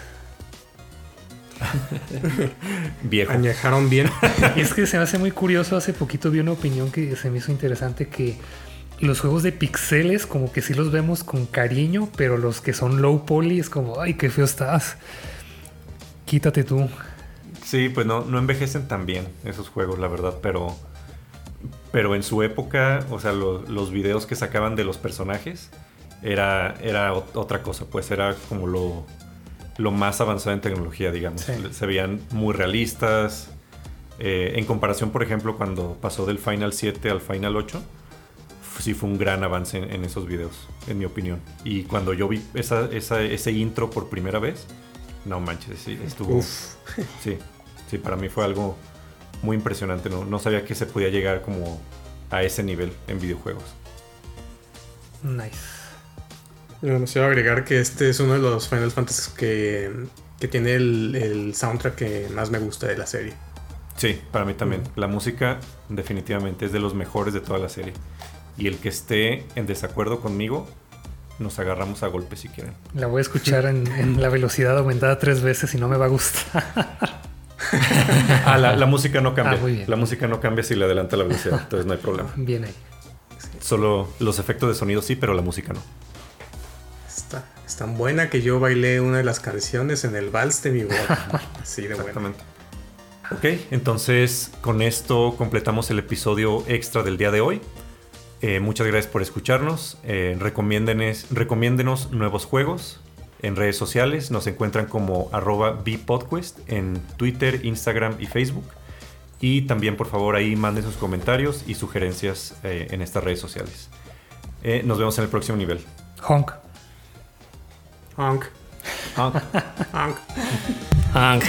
Viejo. Añejaron bien. Y es que se me hace muy curioso. Hace poquito vi una opinión que se me hizo interesante que los juegos de pixeles como que sí los vemos con cariño, pero los que son low poly es como, ay, qué feo estás. Quítate tú. Sí, pues no, no envejecen tan bien esos juegos, la verdad, pero. Pero en su época, o sea, lo- los videos que sacaban de los personajes era, era ot- otra cosa, pues era como lo, lo más avanzado en tecnología, digamos. Sí. Se veían muy realistas. eh, en comparación, por ejemplo, cuando pasó del Final 7 al Final 8, f- sí fue un gran avance en, en esos videos, en mi opinión. Y cuando yo vi esa, esa- ese intro por primera vez, no manches, sí, estuvo. Uf. Sí, sí, para mí fue algo muy impresionante. No, no sabía que se podía llegar como a ese nivel en videojuegos. Nice. Demasiado agregar que este es uno de los Final Fantasy que, que tiene el, el soundtrack que más me gusta de la serie. Sí, para mí también. La música definitivamente es de los mejores de toda la serie. Y el que esté en desacuerdo conmigo, nos agarramos a golpes si quieren. La voy a escuchar en, en la velocidad aumentada tres veces y no me va a gustar. Ah, la, la música no cambia. Ah, muy bien. La música no cambia si le adelanta la velocidad, entonces no hay problema. Bien ahí. Solo los efectos de sonido sí, pero la música no. Está, es tan buena que yo bailé una de las canciones en el vals de mi boda. Así de buena. Exactamente. Ok, entonces con esto completamos el episodio extra del día de hoy. Eh, muchas gracias por escucharnos. Eh, recomiéndenos nuevos juegos en redes sociales. Nos encuentran como arroba bpodquest en Twitter, Instagram y Facebook. Y también por favor ahí manden sus comentarios y sugerencias eh, en estas redes sociales. Eh, nos vemos en el próximo nivel. Honk. Honk, Ah. honk. Hank.